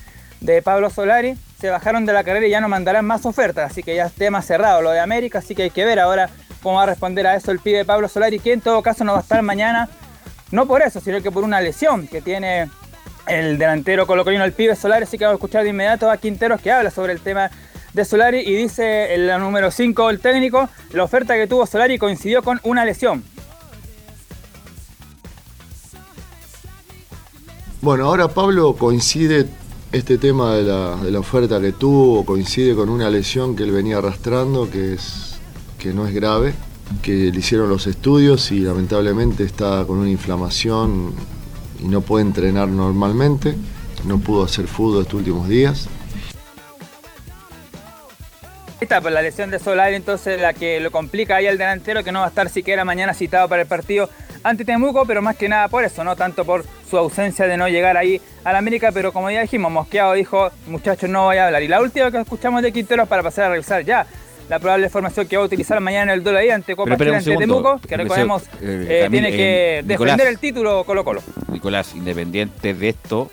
de Pablo Solari, se bajaron de la carrera y ya no mandarán más ofertas, así que ya es tema cerrado lo de América, así que hay que ver ahora cómo va a responder a eso el pibe Pablo Solari, que en todo caso no va a estar mañana, no por eso, sino que por una lesión que tiene el delantero colocolino, el pibe Solari, así que vamos a escuchar de inmediato a Quinteros que habla sobre el tema de Solari y dice en la número 5 el técnico, la oferta que tuvo Solari coincidió con una lesión. Bueno, ahora Pablo coincide este tema de la, oferta que tuvo, coincide con una lesión que él venía arrastrando, que, es, que no es grave, que le hicieron los estudios y lamentablemente está con una inflamación y no puede entrenar normalmente, no pudo hacer fútbol estos últimos días. Está, pues la lesión de Solari, entonces la que lo complica ahí al delantero, que no va a estar siquiera mañana citado para el partido ante Temuco, pero más que nada por eso, no tanto por su ausencia de no llegar ahí a la América, pero como ya dijimos, Mosqueado dijo, muchachos, no voy a hablar. Y la última que escuchamos de Quinteros para pasar a revisar ya la probable formación que va a utilizar mañana en el duelo ahí ante Copa Chile ante. Temuco, que recordemos eh, eh, tiene que eh, Nicolás. defender el título Colo Colo. Nicolás, independiente de esto,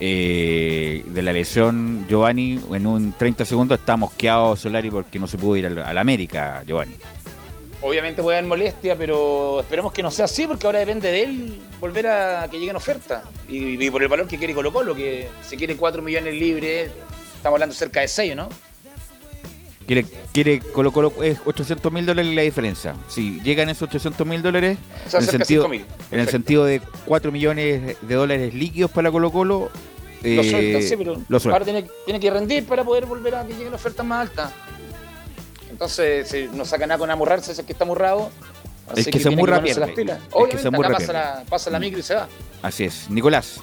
eh, de la lesión, Giovanni, en un 30 segundos está mosqueado Solari porque no se pudo ir al, al América, Giovanni. Obviamente puede haber molestia, pero esperemos que no sea así, porque ahora depende de él volver a que lleguen ofertas. Y, y por el valor que quiere Colo Colo, que se quiere 4 millones libres, estamos hablando cerca de 6, ¿no? Quiere, quiere Colo Colo, es 800 mil dólares la diferencia. Si llegan esos 800 mil dólares, O sea, en, el sentido, 5.000. en el sentido de 4 millones de dólares líquidos para Colo Colo, lo eh, sueltan, sí, pero lo sueltan. ahora tiene, tiene que rendir para poder volver a que lleguen ofertas más altas. Entonces, si no saca nada con amurrarse, ese que está amurrado. El así que se amurra las pierde. pilas. El que Obviamente, se amurra acá pasa pierde. la, pasa la micro y se va. Así es. Nicolás.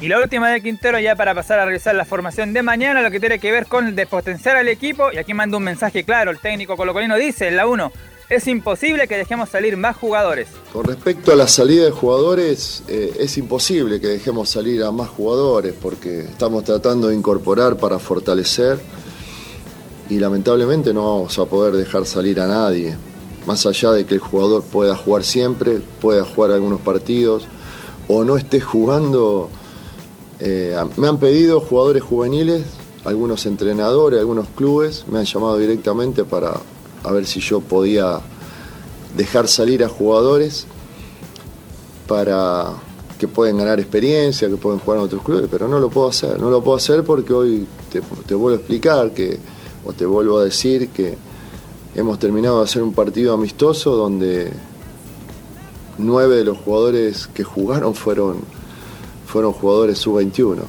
Y la última de Quintero ya para pasar a revisar la formación de mañana, lo que tiene que ver con despotenciar al equipo. Y aquí manda un mensaje claro, el técnico colocolino dice en la 1, es imposible que dejemos salir más jugadores. Con respecto a la salida de jugadores, eh, es imposible que dejemos salir a más jugadores porque estamos tratando de incorporar para fortalecer y lamentablemente no vamos a poder dejar salir a nadie. Más allá de que el jugador pueda jugar siempre, pueda jugar algunos partidos o no esté jugando, eh, me han pedido jugadores juveniles, algunos entrenadores, algunos clubes, me han llamado directamente para a ver si yo podía dejar salir a jugadores para que pueden ganar experiencia, que pueden jugar en otros clubes, pero no lo puedo hacer. No lo puedo hacer porque hoy te, vuelvo a explicar que, o te vuelvo a decir que hemos terminado de hacer un partido amistoso donde nueve de los jugadores que jugaron fueron, fueron jugadores sub-21.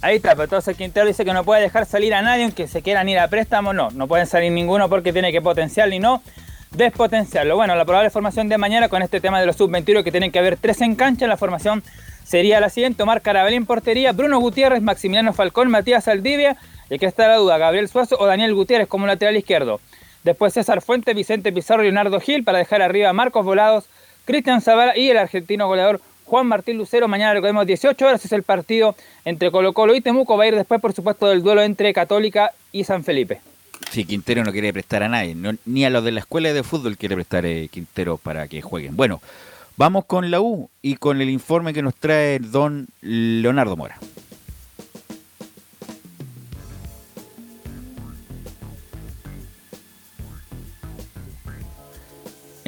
Ahí está, pero entonces Quintero dice que no puede dejar salir a nadie aunque se quieran ir a préstamo. No, no pueden salir ninguno porque tiene que potenciarlo y no despotenciarlo. Bueno, la probable formación de mañana con este tema de los sub-21 que tienen que haber tres en cancha, la formación sería la siguiente. Omar Carabel en portería, Bruno Gutiérrez, Maximiliano Falcón, Matías Aldivia, y aquí está la duda, Gabriel Suazo o Daniel Gutiérrez como lateral izquierdo. Después César Fuente, Vicente Pizarro, Leonardo Gil para dejar arriba a Marcos Volados, Cristian Zavala y el argentino goleador Juan Martín Lucero. Mañana recordemos 18 horas es el partido entre Colo Colo y Temuco. Va a ir después, por supuesto, del duelo entre Católica y San Felipe. Sí, Quintero no quiere prestar a nadie, ni a los de la escuela de fútbol quiere prestar eh, Quintero para que jueguen. Bueno, vamos con la U y con el informe que nos trae don Leonardo Mora.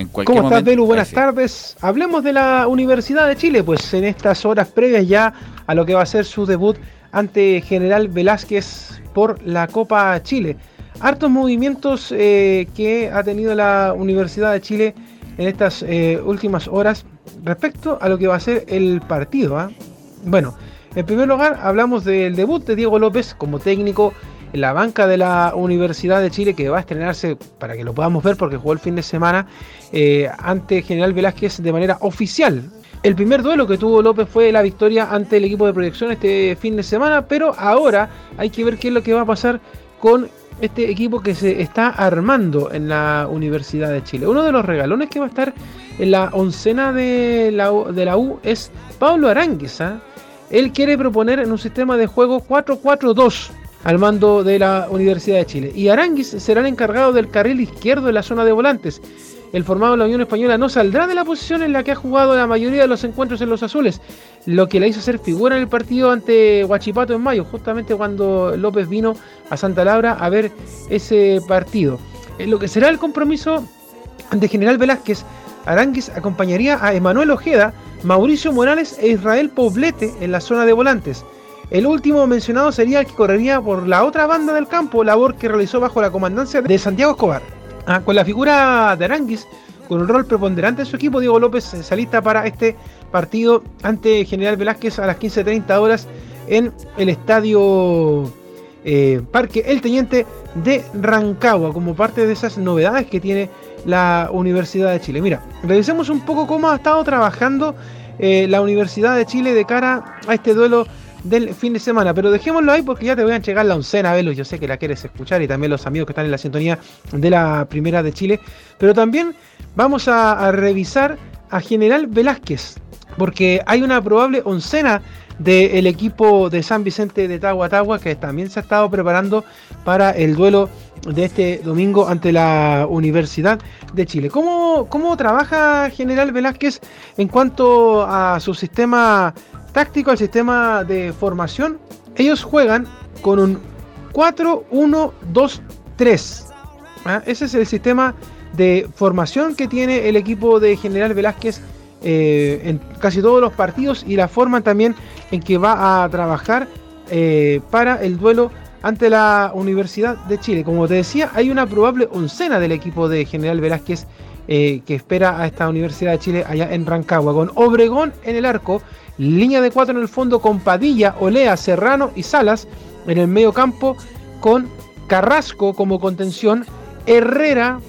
En cualquier ¿Cómo estás, Belu? Buenas tardes. Hablemos de la Universidad de Chile, pues en estas horas previas ya a lo que va a ser su debut ante General Velázquez por la Copa Chile. Hartos movimientos eh, que ha tenido la Universidad de Chile en estas eh, últimas horas respecto a lo que va a ser el partido. ¿ah? Bueno, en primer lugar hablamos del debut de Diego López como técnico la banca de la Universidad de Chile que va a estrenarse para que lo podamos ver porque jugó el fin de semana eh, ante General Velázquez de manera oficial. El primer duelo que tuvo López fue la victoria ante el equipo de proyección este fin de semana, pero ahora hay que ver qué es lo que va a pasar con este equipo que se está armando en la Universidad de Chile. Uno de los regalones que va a estar en la oncena de la, U- de la U es Pablo Aránguiz. ¿ah? Él quiere proponer en un sistema de juego 4-4-2 al mando de la Universidad de Chile. Y Aranguis será el encargado del carril izquierdo en la zona de volantes. El formado de la Unión Española no saldrá de la posición en la que ha jugado la mayoría de los encuentros en los azules, lo que le hizo ser figura en el partido ante Huachipato en mayo, justamente cuando López vino a Santa Laura a ver ese partido. En lo que será el compromiso de General Velázquez, Aranguis acompañaría a Emanuel Ojeda, Mauricio Morales e Israel Poblete en la zona de volantes. El último mencionado sería el que correría por la otra banda del campo, labor que realizó bajo la comandancia de Santiago Escobar. Ah, con la figura de Aranguis, con un rol preponderante en su equipo, Diego López se alista para este partido ante General Velázquez a las 15.30 horas en el estadio eh, Parque El Teniente de Rancagua, como parte de esas novedades que tiene la Universidad de Chile. Mira, revisemos un poco cómo ha estado trabajando eh, la Universidad de Chile de cara a este duelo del fin de semana. Pero dejémoslo ahí porque ya te voy a llegar la oncena, Velo. Yo sé que la quieres escuchar y también los amigos que están en la sintonía de la Primera de Chile. Pero también vamos a, revisar a General Velázquez porque hay una probable oncena del equipo de San Vicente de Tahuatahua que también se ha estado preparando para el duelo de este domingo ante la Universidad de Chile. ¿Cómo, cómo trabaja General Velázquez en cuanto a su sistema táctico, al sistema de formación? Ellos juegan con un 4-1-2-3. ¿ah? Ese es el sistema de formación que tiene el equipo de General Velázquez eh, en casi todos los partidos y la forma también en que va a trabajar eh, para el duelo ante la Universidad de Chile. Como te decía, hay una probable oncena del equipo de General Velázquez eh, que espera a esta Universidad de Chile allá en Rancagua, con Obregón en el arco, línea de cuatro en el fondo con Padilla, Olea, Serrano y Salas. En el medio campo, con Carrasco como contención, Herrera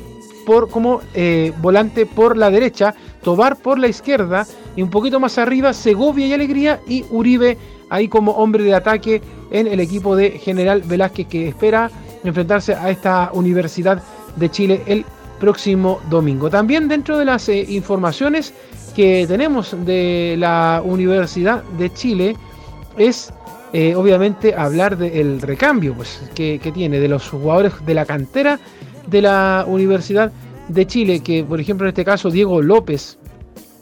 por, como eh, volante por la derecha, Tobar por la izquierda. Y un poquito más arriba Segovia y Alegría y Uribe ahí como hombre de ataque en el equipo de General Velázquez que espera enfrentarse a esta Universidad de Chile el próximo domingo. También dentro de las eh, informaciones que tenemos de la Universidad de Chile es eh, obviamente hablar del recambio pues, que, tiene de los jugadores de la cantera de la Universidad de Chile, que por ejemplo en este caso Diego López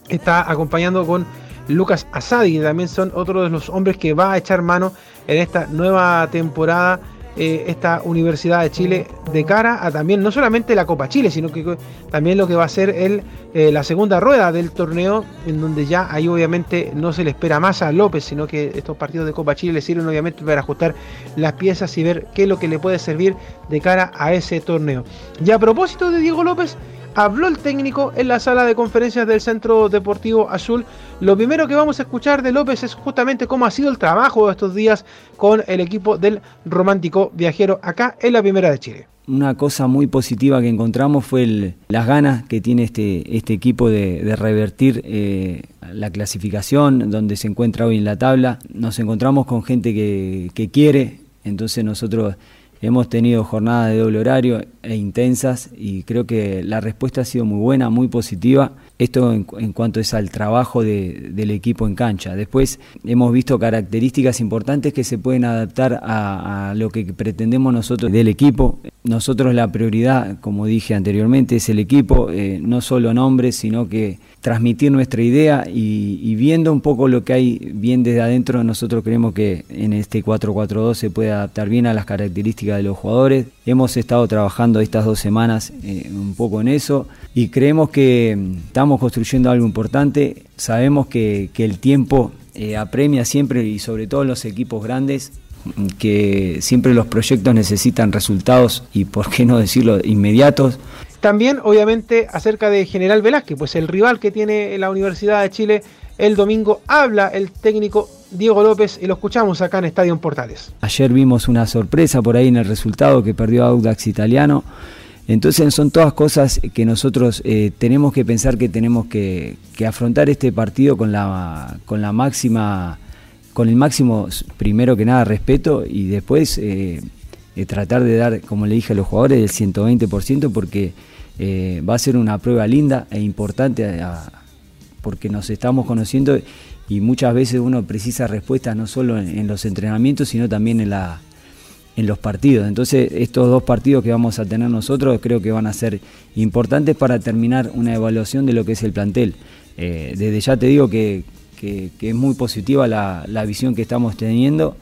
está acompañando con Lucas Asadi, que también son otros de los hombres que va a echar mano en esta nueva temporada eh, esta Universidad de Chile de cara a también no solamente la Copa Chile, sino que también lo que va a ser el, eh, la segunda rueda del torneo, en donde ya ahí obviamente no se le espera más a López, sino que estos partidos de Copa Chile le sirven obviamente para ajustar las piezas y ver qué es lo que le puede servir de cara a ese torneo. Y a propósito de Diego López, habló el técnico en la sala de conferencias del Centro Deportivo Azul. Lo primero que vamos a escuchar de López es justamente cómo ha sido el trabajo de estos días con el equipo del Romántico Viajero acá en la Primera de Chile. Una cosa muy positiva que encontramos fue las ganas que tiene este, este equipo de, de revertir eh, la clasificación donde se encuentra hoy en la tabla. Nos encontramos con gente que, que quiere, entonces nosotros hemos tenido jornadas de doble horario e intensas y creo que la respuesta ha sido muy buena, muy positiva. Esto en, en cuanto es al trabajo de- del equipo en cancha. Después hemos visto características importantes que se pueden adaptar a, lo que pretendemos nosotros del equipo. Nosotros la prioridad, como dije anteriormente, es el equipo, eh, no solo nombres, sino que transmitir nuestra idea y, y viendo un poco lo que hay bien desde adentro, nosotros creemos que en este 4-4-2 se puede adaptar bien a las características de los jugadores. Hemos estado trabajando estas dos semanas eh, un poco en eso y creemos que mm, estamos construyendo algo importante. Sabemos que, el tiempo eh, apremia siempre y sobre todo en los equipos grandes mm, que siempre los proyectos necesitan resultados y por qué no decirlo inmediatos. También, obviamente, acerca de General Velázquez, pues el rival que tiene la Universidad de Chile el domingo, habla el técnico Diego López y lo escuchamos acá en Estadio Portales. Ayer vimos una sorpresa por ahí en el resultado que perdió Audax Italiano. Entonces son todas cosas que nosotros eh, tenemos que pensar que tenemos que, afrontar este partido con la, máxima, con el máximo, primero que nada, respeto y después eh, eh, tratar de dar, como le dije a los jugadores, el 120% porque va a ser una prueba linda e importante a- porque nos estamos conociendo y muchas veces uno precisa respuestas no solo en, los entrenamientos, sino también en, la, en los partidos. Entonces, estos dos partidos que vamos a tener nosotros creo que van a ser importantes para terminar una evaluación de lo que es el plantel. Eh, desde ya te digo que, que- que es muy positiva la, la visión que estamos teniendo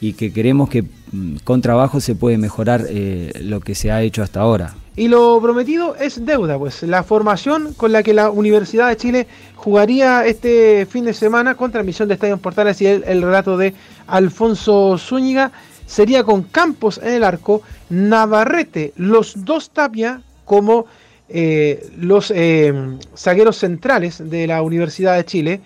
y que queremos que mm, con trabajo se puede mejorar eh, lo que se ha hecho hasta ahora. Y lo prometido es deuda, pues la formación con la que la Universidad de Chile jugaría este fin de semana con transmisión de Estadio Portales y el, el relato de Alfonso Zúñiga sería con Campos en el arco, Navarrete, los dos Tapia como eh, los eh, zagueros centrales de la Universidad de Chile,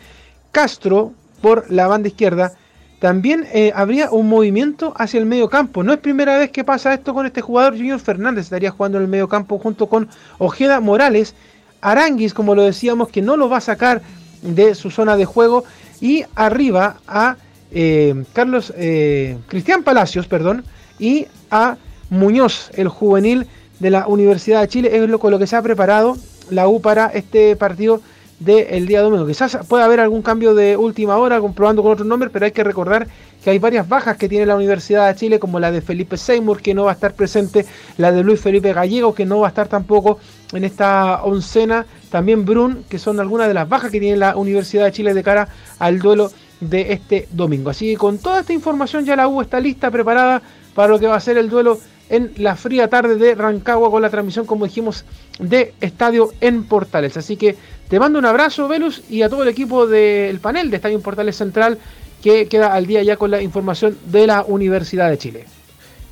Castro por la banda izquierda, también eh, habría un movimiento hacia el medio campo. No es primera vez que pasa esto con este jugador. Junior Fernández estaría jugando en el medio campo junto con Ojeda Morales. Aranguis, como lo decíamos, que no lo va a sacar de su zona de juego. Y arriba a eh, Carlos eh, Cristian Palacios, perdón, y a Muñoz, el juvenil de la Universidad de Chile. Es lo, con lo que se ha preparado la U para este partido del día domingo. Quizás pueda haber algún cambio de última hora, comprobando con otro nombre, pero hay que recordar que hay varias bajas que tiene la Universidad de Chile, como la de Felipe Seymour, que no va a estar presente, la de Luis Felipe Gallego, que no va a estar tampoco en esta oncena, también Brun, que son algunas de las bajas que tiene la Universidad de Chile de cara al duelo de este domingo. Así que con toda esta información ya la U está lista, preparada para lo que va a ser el duelo en la fría tarde de Rancagua con la transmisión, como dijimos, de Estadio en Portales. Así que te mando un abrazo, Velus, y a todo el equipo del panel de Estadio en Portales Central que queda al día ya con la información de la Universidad de Chile.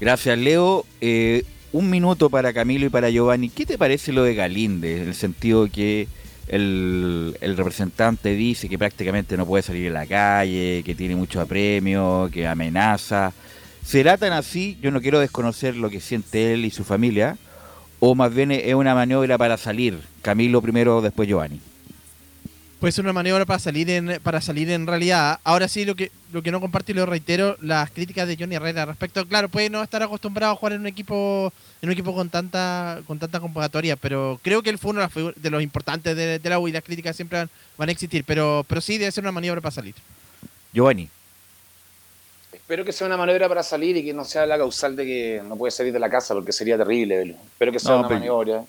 Gracias, Leo. Eh, un minuto para Camilo y para Giovanni. ¿Qué te parece lo de Galinde? En el sentido que el, representante dice que prácticamente no puede salir a la calle, que tiene mucho apremio, que amenaza. ¿Será tan así? Yo no quiero desconocer lo que siente él y su familia. ¿O más bien es una maniobra para salir? Camilo primero, después Giovanni. Puede ser una maniobra para salir en para salir en realidad. Ahora sí, lo que lo que no comparto y lo reitero, las críticas de Johnny Herrera respecto, claro, puede no estar acostumbrado a jugar en un equipo en un equipo con tanta con tanta convocatoria, pero creo que él fue uno de, los importantes de, de la U y las críticas siempre van, van a existir, pero pero sí debe ser una maniobra para salir. Giovanni. Espero que sea una maniobra para salir y que no sea la causal de que no puede salir de la casa porque sería terrible. Belu. Espero que sea No, una pero- maniobra.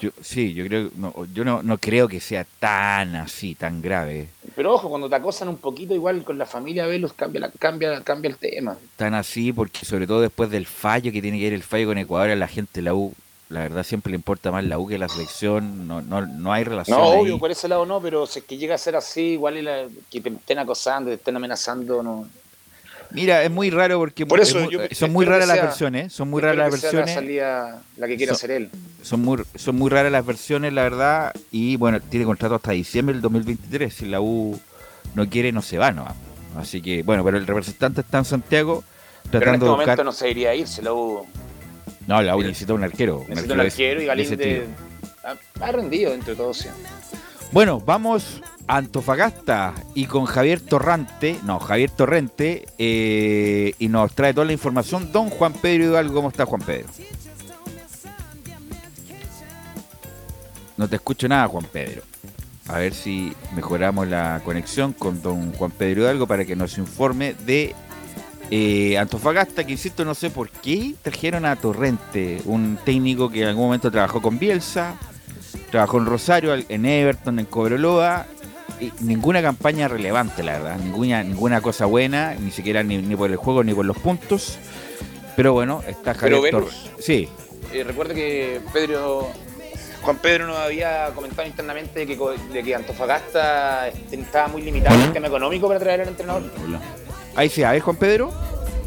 Yo, sí, yo creo, no, yo no, no creo que sea tan así, tan grave. Pero ojo, cuando te acosan un poquito, igual con la familia Velus, cambia, la, cambia, cambia el tema. Tan así, porque sobre todo después del fallo que tiene que ir el fallo con Ecuador, a la gente la U, la verdad siempre le importa más la U que la selección, no, no, no hay relación. No, ahí. obvio, por ese lado no, pero si es que llega a ser así, igual la- que te estén acosando, te estén amenazando, no. Mira, es muy raro porque Por es eso muy- yo son muy raras las versiones, son muy raras las versiones. La salida la que quiera Son- hacer él. Son muy, son muy raras las versiones, la verdad, y bueno, tiene contrato hasta diciembre del 2023. Si la U no quiere, no se va, no. Así que, bueno, pero el representante está en Santiago Pero en tratando este de momento no se iría a irse, la U No, la U necesita un arquero. necesita un de- arquero y de Galíndez estilo. ha, rendido entre todos. sí. Bueno, vamos Antofagasta y con Javier Torrante, no, Javier Torrente, eh, y nos trae toda la información. Don Juan Pedro Hidalgo, ¿cómo está Juan Pedro? No te escucho nada, Juan Pedro. A ver si mejoramos la conexión con don Juan Pedro Hidalgo para que nos informe de eh, Antofagasta, que insisto, no sé por qué trajeron a Torrente, un técnico que en algún momento trabajó con Bielsa, trabajó en Rosario, en Everton, en Cobreloa, ninguna campaña relevante, la verdad, ninguna, ninguna cosa buena, ni siquiera ni, ni por el juego ni por los puntos. Pero bueno, está Javier Pero Torres. Velus, Sí, eh, recuerda que Pedro, Juan Pedro nos había comentado internamente que, de que Antofagasta estaba muy limitado en el tema económico para traer al entrenador. ahí sí, a ver Juan Pedro.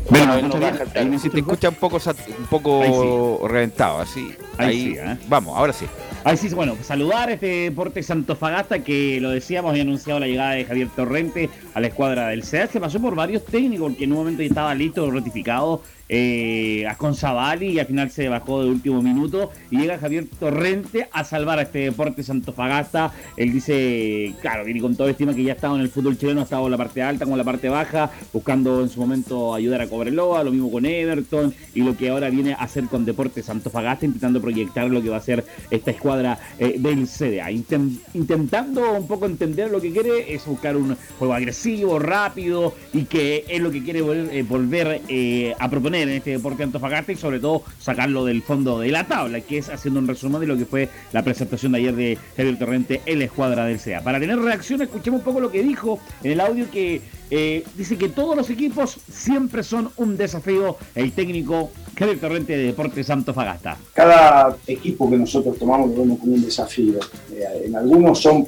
Bueno, no baja cargo. Si te escucha un poco, un poco reventado, así. Ahí Ahí, sí, ¿eh? vamos, ahora sí. Ahí sí, bueno, saludar a este Deportes Antofagasta que lo decíamos, había anunciado la llegada de Javier Torrente a la escuadra del CEA. Se pasó por varios técnicos porque en un momento ya estaba listo, ratificado eh, a Conzabali y al final se bajó de último minuto y llega Javier Torrente a salvar a este Deportes Antofagasta. Él dice, claro, viene con toda estima que ya ha estado en el fútbol chileno, ha estado en la parte alta como en la parte baja, buscando en su momento ayudar a Cobreloa, lo mismo con Everton y lo que ahora viene a hacer con Deportes Antofagasta, intentando proyectar lo que va a ser esta escuadra eh, del CDA. Inten- intentando un poco entender lo que quiere es buscar un juego agresivo, rápido y que es lo que quiere eh, volver eh, a proponer en este Deporte Antofagasta y sobre todo sacarlo del fondo de la tabla, que es haciendo un resumen de lo que fue la presentación de ayer de Javier Torrente en la escuadra del CDA. Para tener reacción, escuchemos un poco lo que dijo en el audio que eh, dice que todos los equipos siempre son un desafío. El técnico Javier Torrente de Deportes Antofagasta. cada equipo que nosotros tomamos lo vemos como un desafío. Eh, en algunos son,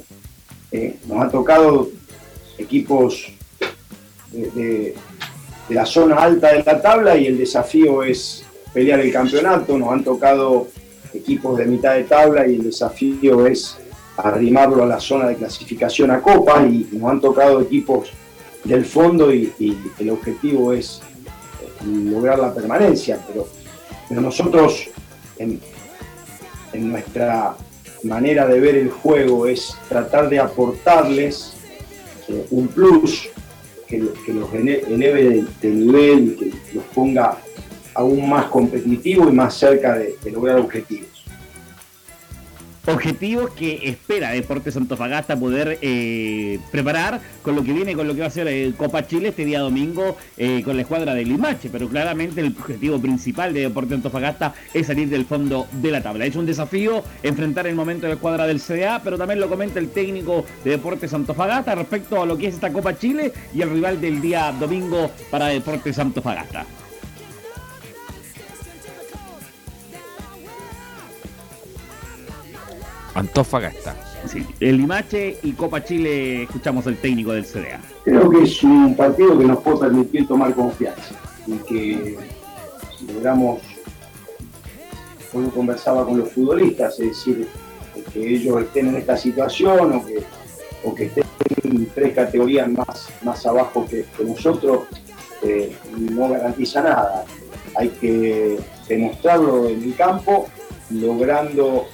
eh, nos ha tocado equipos de- la zona alta de la tabla y el desafío es pelear el campeonato. Nos han tocado equipos de mitad de tabla y el desafío es arrimarlo a la zona de clasificación a Copa y nos han tocado equipos del fondo y, el objetivo es eh, lograr la permanencia, pero, nosotros en, en nuestra manera de ver el juego es tratar de aportarles eh, un plus que, que los ele- eleve de, de nivel y que los ponga aún más competitivos y más cerca de, de lograr objetivos. Objetivos que espera Deportes Antofagasta poder eh, preparar con lo que viene, con lo que va a ser eh, Copa Chile este día domingo eh, con la escuadra de Limache, pero claramente el objetivo principal de Deportes Antofagasta es salir del fondo de la tabla. Es un desafío enfrentar el momento de la escuadra del CDA, pero también lo comenta el técnico de Deportes Antofagasta respecto a lo que es esta Copa Chile y el rival del día domingo para Deportes Antofagasta. Antofagasta. Sí, el Limache y Copa Chile escuchamos al técnico del CDA. Creo que es un partido que nos puede permitir tomar confianza y que si logramos, hoy conversaba con los futbolistas, es decir, que ellos estén en esta situación o que, o que estén tres categorías más, más abajo que, que nosotros, eh, no garantiza nada. Hay que demostrarlo en el campo, logrando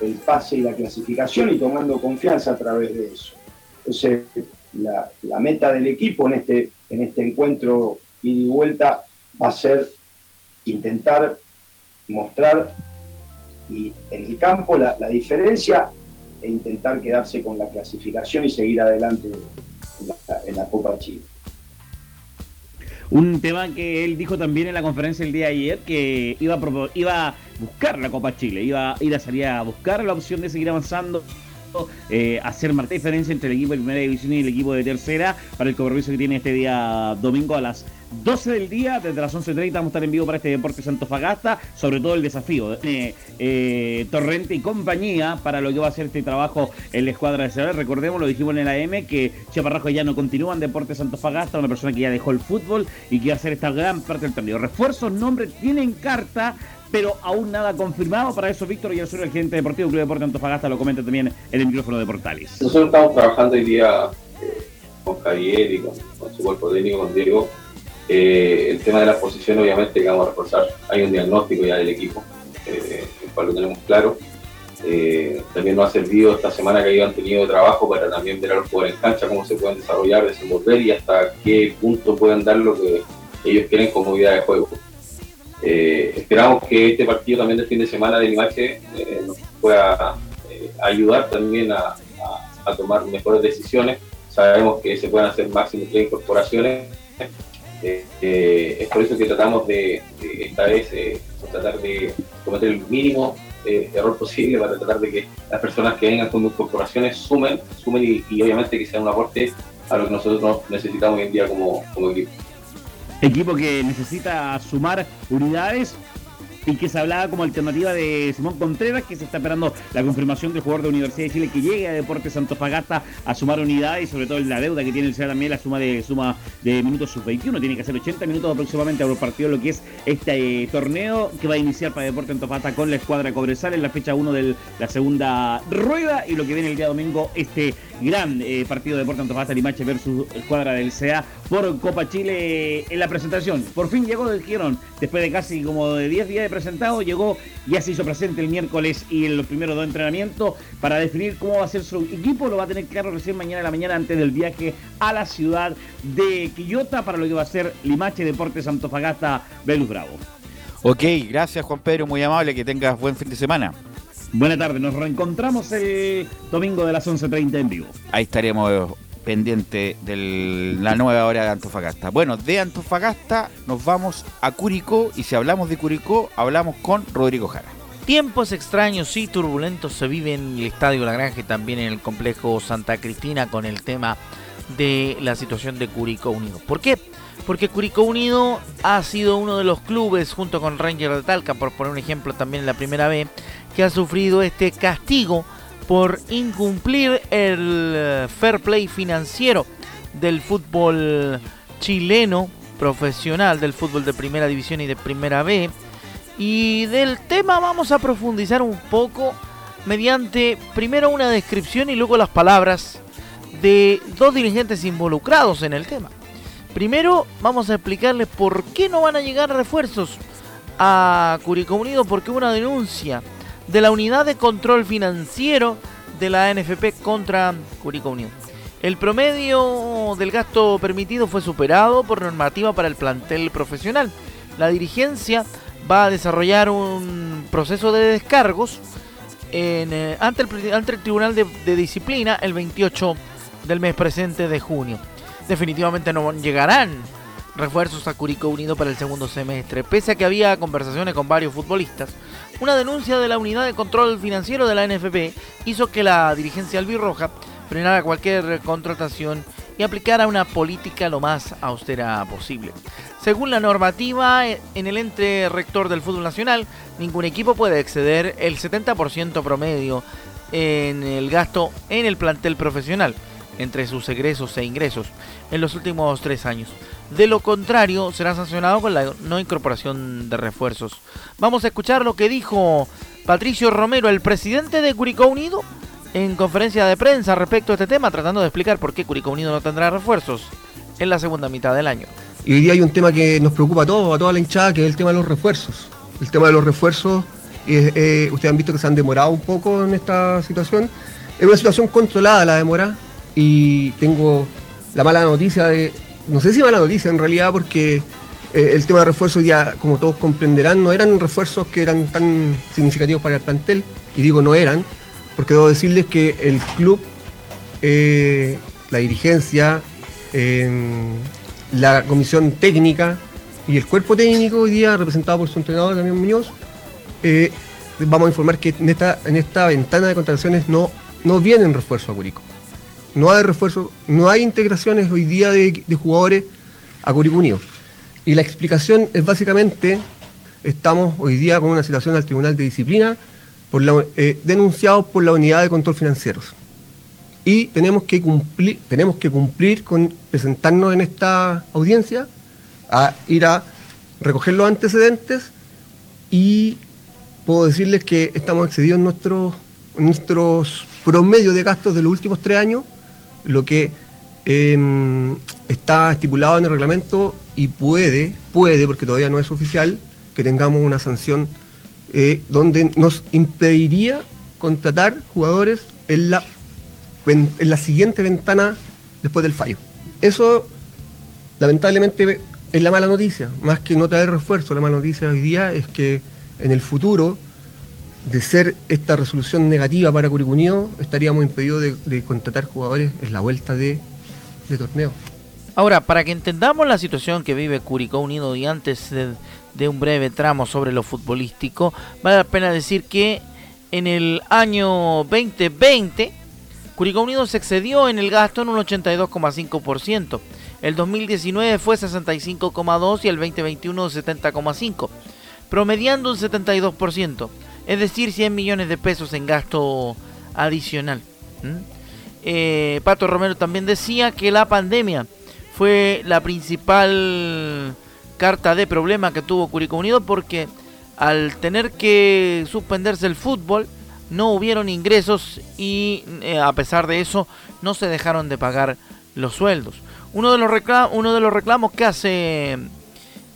el pase y la clasificación y tomando confianza a través de eso. Entonces, la, meta del equipo en este, en este encuentro ida y vuelta va a ser intentar mostrar y en el campo la, diferencia e intentar quedarse con la clasificación y seguir adelante en la, en la Copa Chile. Un tema que él dijo también en la conferencia el día de ayer, que iba a, iba buscar la Copa Chile, iba a ir a salir a buscar la opción de seguir avanzando. eh, hacer marcar diferencia entre el equipo de primera división y el equipo de tercera para el compromiso que tiene este día domingo a las 12 del día, desde las 11.30 vamos a estar en vivo para este Deporte Santofagasta, sobre todo el desafío de eh, Torrente y compañía para lo que va a ser este trabajo en la escuadra de Cervel. Recordemos, lo dijimos en el AM, que Chaparrajo ya no continúa en Deporte Santofagasta, una persona que ya dejó el fútbol y que va a hacer esta gran parte del torneo. Refuerzos, nombres, tienen carta, pero aún nada confirmado. Para eso, Víctor y el el gerente deportivo Club Deporte Antofagasta, lo comenta también en el micrófono de Portales. Nosotros estamos trabajando hoy día eh, con Javier y con, con su cuerpo técnico, con Diego. Eh, el tema de las posiciones, obviamente, que vamos a reforzar. Hay un diagnóstico ya del equipo, eh, el cual lo tenemos claro. Eh, también nos ha servido esta semana que han tenido trabajo para también ver a los jugadores en cancha, cómo se pueden desarrollar, desenvolver y hasta qué punto pueden dar lo que ellos quieren como idea de juego. Eh, esperamos que este partido también del fin de semana de Limache eh, nos pueda eh, ayudar también a, a- a tomar mejores decisiones. Sabemos que se pueden hacer máximo tres incorporaciones. Eh, eh, es por eso que tratamos de, esta vez eh, tratar de cometer el mínimo eh, error posible para tratar de que las personas que vengan con incorporaciones sumen, sumen y, y obviamente que sea un aporte a lo que nosotros necesitamos hoy en día como, como equipo. Equipo que necesita sumar unidades y que se hablaba como alternativa de Simón Contreras, que se está esperando la confirmación del jugador de Universidad de Chile que llegue a Deportes Antofagasta a sumar unidades y sobre todo la deuda que tiene el SEA también, la suma de suma de minutos sub-21, tiene que hacer 80 minutos aproximadamente por partido lo que es este eh, torneo que va a iniciar para Deportes Antofagasta con la escuadra Cobresal en la fecha 1 de la segunda rueda y lo que viene el día domingo este gran eh, partido de Deportes Antofagasta Limache versus escuadra del CA por Copa Chile en la presentación. Por fin llegó Girón, después de casi como de 10 días de presentado, llegó, ya se hizo presente el miércoles y en los primeros dos entrenamientos para definir cómo va a ser su equipo. Lo va a tener claro recién mañana en la mañana antes del viaje a la ciudad de Quillota para lo que va a ser Limache Deportes Antofagasta Velus Bravo. Ok, gracias Juan Pedro, muy amable, que tengas buen fin de semana. Buena tarde, nos reencontramos el domingo de las 11.30 en vivo. Ahí estaremos pendiente de la nueva hora de Antofagasta. Bueno, de Antofagasta nos vamos a Curicó y si hablamos de Curicó, hablamos con Rodrigo Jara. Tiempos extraños y turbulentos se viven en el Estadio La Granja y también en el complejo Santa Cristina con el tema de la situación de Curicó Unido. ¿Por qué? Porque Curicó Unido ha sido uno de los clubes, junto con Ranger de Talca, por poner un ejemplo también en la primera B, que ha sufrido este castigo por incumplir el eh, fair play financiero del fútbol chileno profesional, del fútbol de primera división y de primera B. Y del tema vamos a profundizar un poco mediante primero una descripción y luego las palabras de dos dirigentes involucrados en el tema. Primero vamos a explicarles por qué no van a llegar refuerzos a Curicó Unido, porque una denuncia de la unidad de control financiero de la NFP contra Curicó Unido. El promedio del gasto permitido fue superado por normativa para el plantel profesional. La dirigencia va a desarrollar un proceso de descargos eh, ante, el, ante el Tribunal de, de Disciplina el 28 del mes presente de junio. Definitivamente no llegarán refuerzos a Curicó Unido para el segundo semestre, pese a que había conversaciones con varios futbolistas. Una denuncia de la unidad de control financiero de la NFP hizo que la dirigencia albirroja frenara cualquier contratación y aplicara una política lo más austera posible. Según la normativa, en el ente rector del fútbol nacional, ningún equipo puede exceder el 70% promedio en el gasto en el plantel profesional, entre sus egresos e ingresos, en los últimos tres años. De lo contrario, será sancionado con la no incorporación de refuerzos. Vamos a escuchar lo que dijo Patricio Romero, el presidente de Curicó Unido, en conferencia de prensa respecto a este tema, tratando de explicar por qué Curicó Unido no tendrá refuerzos en la segunda mitad del año. Y hoy día hay un tema que nos preocupa a todos, a toda la hinchada, que es el tema de los refuerzos. El tema de los refuerzos, eh, ustedes han visto que se han demorado un poco en esta situación. Es una situación controlada la demora y tengo la mala noticia de, no sé si mala noticia en realidad, porque eh, el tema de refuerzos ya, como todos comprenderán, no eran refuerzos que eran tan significativos para el plantel, y digo no eran, porque debo decirles que el club, eh, la dirigencia, eh, la comisión técnica y el cuerpo técnico hoy día, representado por su entrenador Damián Muñoz, eh, vamos a informar que en esta, en esta ventana de contrataciones no, no vienen refuerzos a Curicó. No hay refuerzo, no hay integraciones hoy día de, jugadores a Curicó Unido. Y la explicación es básicamente, estamos hoy día con una situación al Tribunal de Disciplina por eh, denunciados por la Unidad de Control Financieros. Y tenemos que cumplir, tenemos que cumplir con presentarnos en esta audiencia, a ir a recoger los antecedentes y puedo decirles que estamos excedidos nuestros, en nuestros promedios de gastos de los últimos tres años, lo que eh, está estipulado en el reglamento y puede, puede, porque todavía no es oficial, que tengamos una sanción eh, donde nos impediría contratar jugadores en la, en la siguiente ventana después del fallo. Eso, lamentablemente, es la mala noticia. Más que no traer refuerzo, la mala noticia hoy día es que en el futuro, de ser esta resolución negativa para Curicó Unido, estaríamos impedidos de, contratar jugadores en la vuelta de, de torneo. Ahora, para que entendamos la situación que vive Curicó Unido y antes de, de un breve tramo sobre lo futbolístico, vale la pena decir que en el año 2020 Curicó Unido se excedió en el gasto en un 82,5%. El 2019 fue 65,2 y el 2021 70,5, promediando un 72%, es decir, 100 millones de pesos en gasto adicional. Eh, Pato Romero también decía que la pandemia fue la principal carta de problema que tuvo Curicó Unido porque al tener que suspenderse el fútbol no hubieron ingresos y eh, a pesar de eso no se dejaron de pagar los sueldos. Uno de los, uno de los reclamos que hace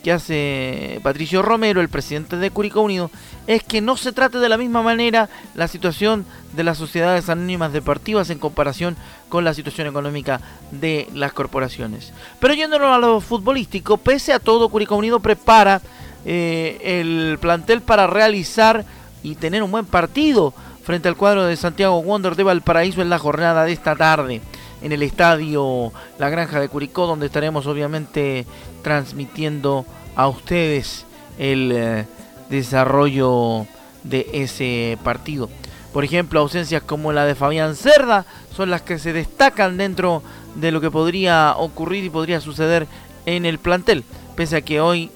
que hace Patricio Romero, el presidente de Curicó Unido, es que no se trate de la misma manera la situación de las sociedades anónimas deportivas en comparación con la situación económica de las corporaciones. Pero yéndonos a lo futbolístico, pese a todo, Curicó Unido prepara eh, el plantel para realizar y tener un buen partido frente al cuadro de Santiago Wonder de Valparaíso en la jornada de esta tarde en el estadio La Granja de Curicó, donde estaremos obviamente transmitiendo a ustedes el eh, desarrollo de ese partido. Por ejemplo, ausencias como la de Fabián Cerda son las que se destacan dentro de lo que podría ocurrir y podría suceder en el plantel. Pese a que hoy,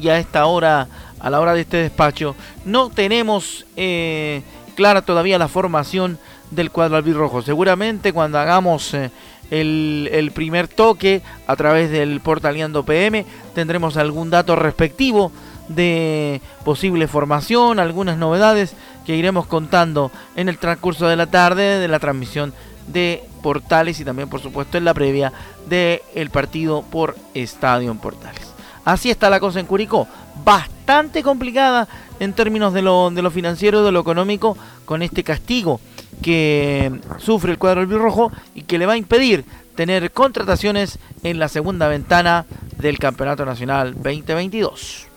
ya a esta hora, a la hora de este despacho, no tenemos eh, clara todavía la formación del cuadro albirrojo. Seguramente cuando hagamos eh, el, primer toque a través del portaleando PM tendremos algún dato respectivo de posible formación, algunas novedades que iremos contando en el transcurso de la tarde de la transmisión de Portales y también por supuesto en la previa del partido por Estadio en Portales. Así está la cosa en Curicó, bastante complicada en términos de lo, de lo financiero, de lo económico, con este castigo que sufre el cuadro albirrojo y que le va a impedir tener contrataciones en la segunda ventana del Campeonato Nacional 2022.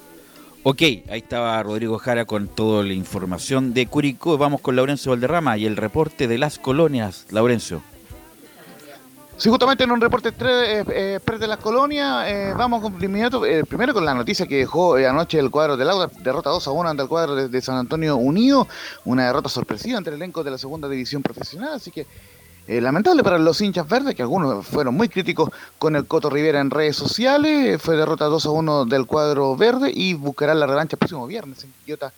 Ok, ahí estaba Rodrigo Jara con toda la información de Curicó. Vamos con Laurencio Valderrama y el reporte de las colonias. Laurencio. Sí, justamente en un reporte eh, eh, pre de las colonias, eh, vamos con, inmediato, eh, primero con la noticia que dejó anoche el cuadro del Auda, derrota 2 a 1 ante el cuadro de, San Antonio Unido, una derrota sorpresiva ante el elenco de la segunda división profesional, así que lamentable para los hinchas verdes, que algunos fueron muy críticos con el Coto Rivera en redes sociales, fue derrota 2 a 1 del cuadro verde y buscarán la revancha el próximo viernes en Quillota,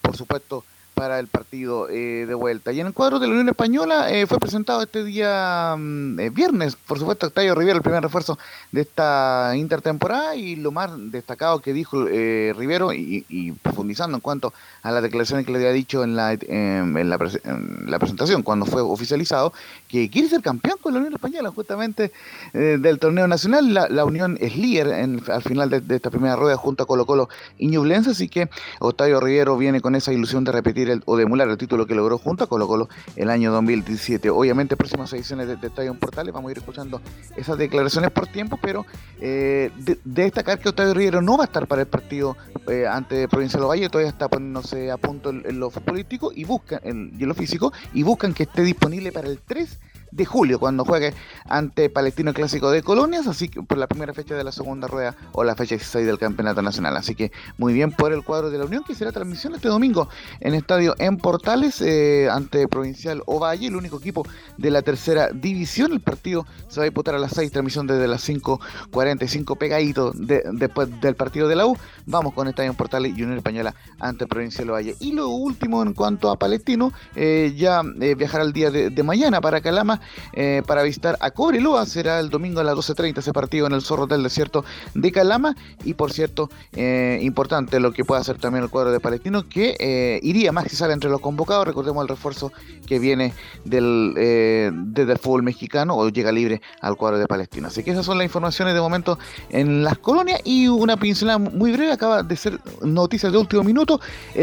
por supuesto, para el partido eh, de vuelta. Y en el cuadro de la Unión Española eh, fue presentado este día mm, eh, viernes, por supuesto, Octavio Rivero, el primer refuerzo de esta intertemporada y lo más destacado que dijo eh, Rivero y, profundizando en cuanto a las declaraciones que le había dicho en la, en la presentación cuando fue oficializado, que quiere ser campeón con la Unión Española justamente eh, del torneo nacional. La, la Unión es líder en- al final de, de esta primera rueda junto a Colo Colo y Ñublense, así que Octavio Rivero viene con esa ilusión de repetir el, o de emular el título que logró junto a Colo Colo el año 2017. Obviamente, próximas ediciones de, de Estadio Portales vamos a ir escuchando esas declaraciones por tiempo, pero eh, de, de destacar que Octavio Rivero no va a estar para el partido eh, ante Provincial Valle, todavía está poniéndose a punto en, lo futbolístico y buscan en, en lo físico y buscan que esté disponible para el 3 de julio, cuando juegue ante Palestino Clásico de Colonias, así que por la primera fecha de la segunda rueda o la fecha 16 del Campeonato Nacional. Así que muy bien por el cuadro de la Unión, que será transmisión este domingo en estadio en Portales eh, ante Provincial Ovalle, el único equipo de la tercera división. El partido se va a disputar a las 6, transmisión desde las 5.45, pegadito de- después del partido de la U. Vamos con Estadio en Portales y Unión Española ante Provincial Ovalle. Y lo último en cuanto a Palestino, eh, ya eh, viajará el día de, de mañana para Calama eh, para visitar a Cobreloa. Será el domingo a las 12.30 ese partido en el Zorro del Desierto de Calama. Y por cierto, eh, importante lo que puede hacer también el cuadro de Palestino, que eh, iría más si sale entre los convocados. Recordemos el refuerzo que viene del, desde el fútbol mexicano o llega libre al cuadro de Palestino. Así que esas son las informaciones de momento en las colonias. Y una pincelada muy breve, acaba de ser noticias de último minuto.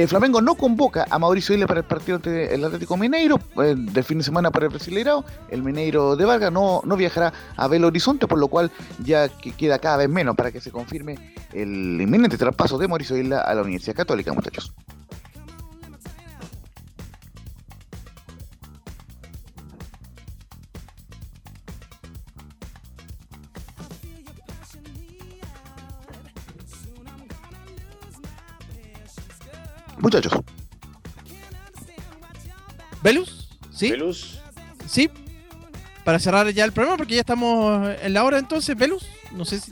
Flamengo no convoca a Mauricio Isla para el partido ante el Atlético Mineiro eh, de fin de semana para el Brasileirao. El Mineiro de Vargas no, no viajará a Belo Horizonte, por lo cual ya que queda cada vez menos para que se confirme el inminente traspaso de Mauricio Isla a la Universidad Católica, muchachos. Muchachos. ¿Velus? ¿Sí? ¿Velus? Sí. Para cerrar ya el programa, porque ya estamos en la hora entonces, ¿Velus? No sé si.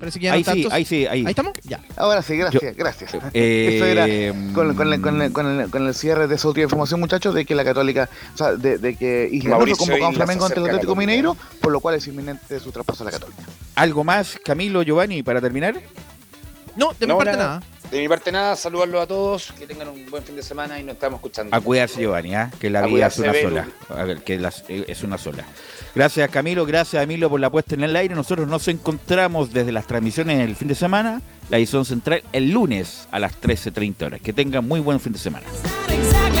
Parece que ya Ahí no sí, tantos. ahí sí, ahí. estamos? Ya. Ahora sí, gracias, Yo- gracias. Eh, Eso era con, con el, con el- con el- con el cierre de esa última información, muchachos, de que la Católica, o sea, de, de que Isla convocó a un Flamengo ante el Atlético. Mineiro, por lo cual es inminente su traspaso a la Católica. ¿Algo más, Camilo, Giovanni, para terminar? No, de mi No, parte nada. nada. De mi parte nada, saludarlos a todos, que tengan un buen fin de semana y nos estamos escuchando. A cuidarse, Giovanni, ¿ah? que la A vida es una Belu. sola. A ver, que las- eh, es una sola. Gracias, Camilo. Gracias, Emilio, por la puesta en el aire. Nosotros nos encontramos desde las transmisiones el fin de semana, la edición central, el lunes a las 13.30 horas. Que tengan muy buen fin de semana. exactly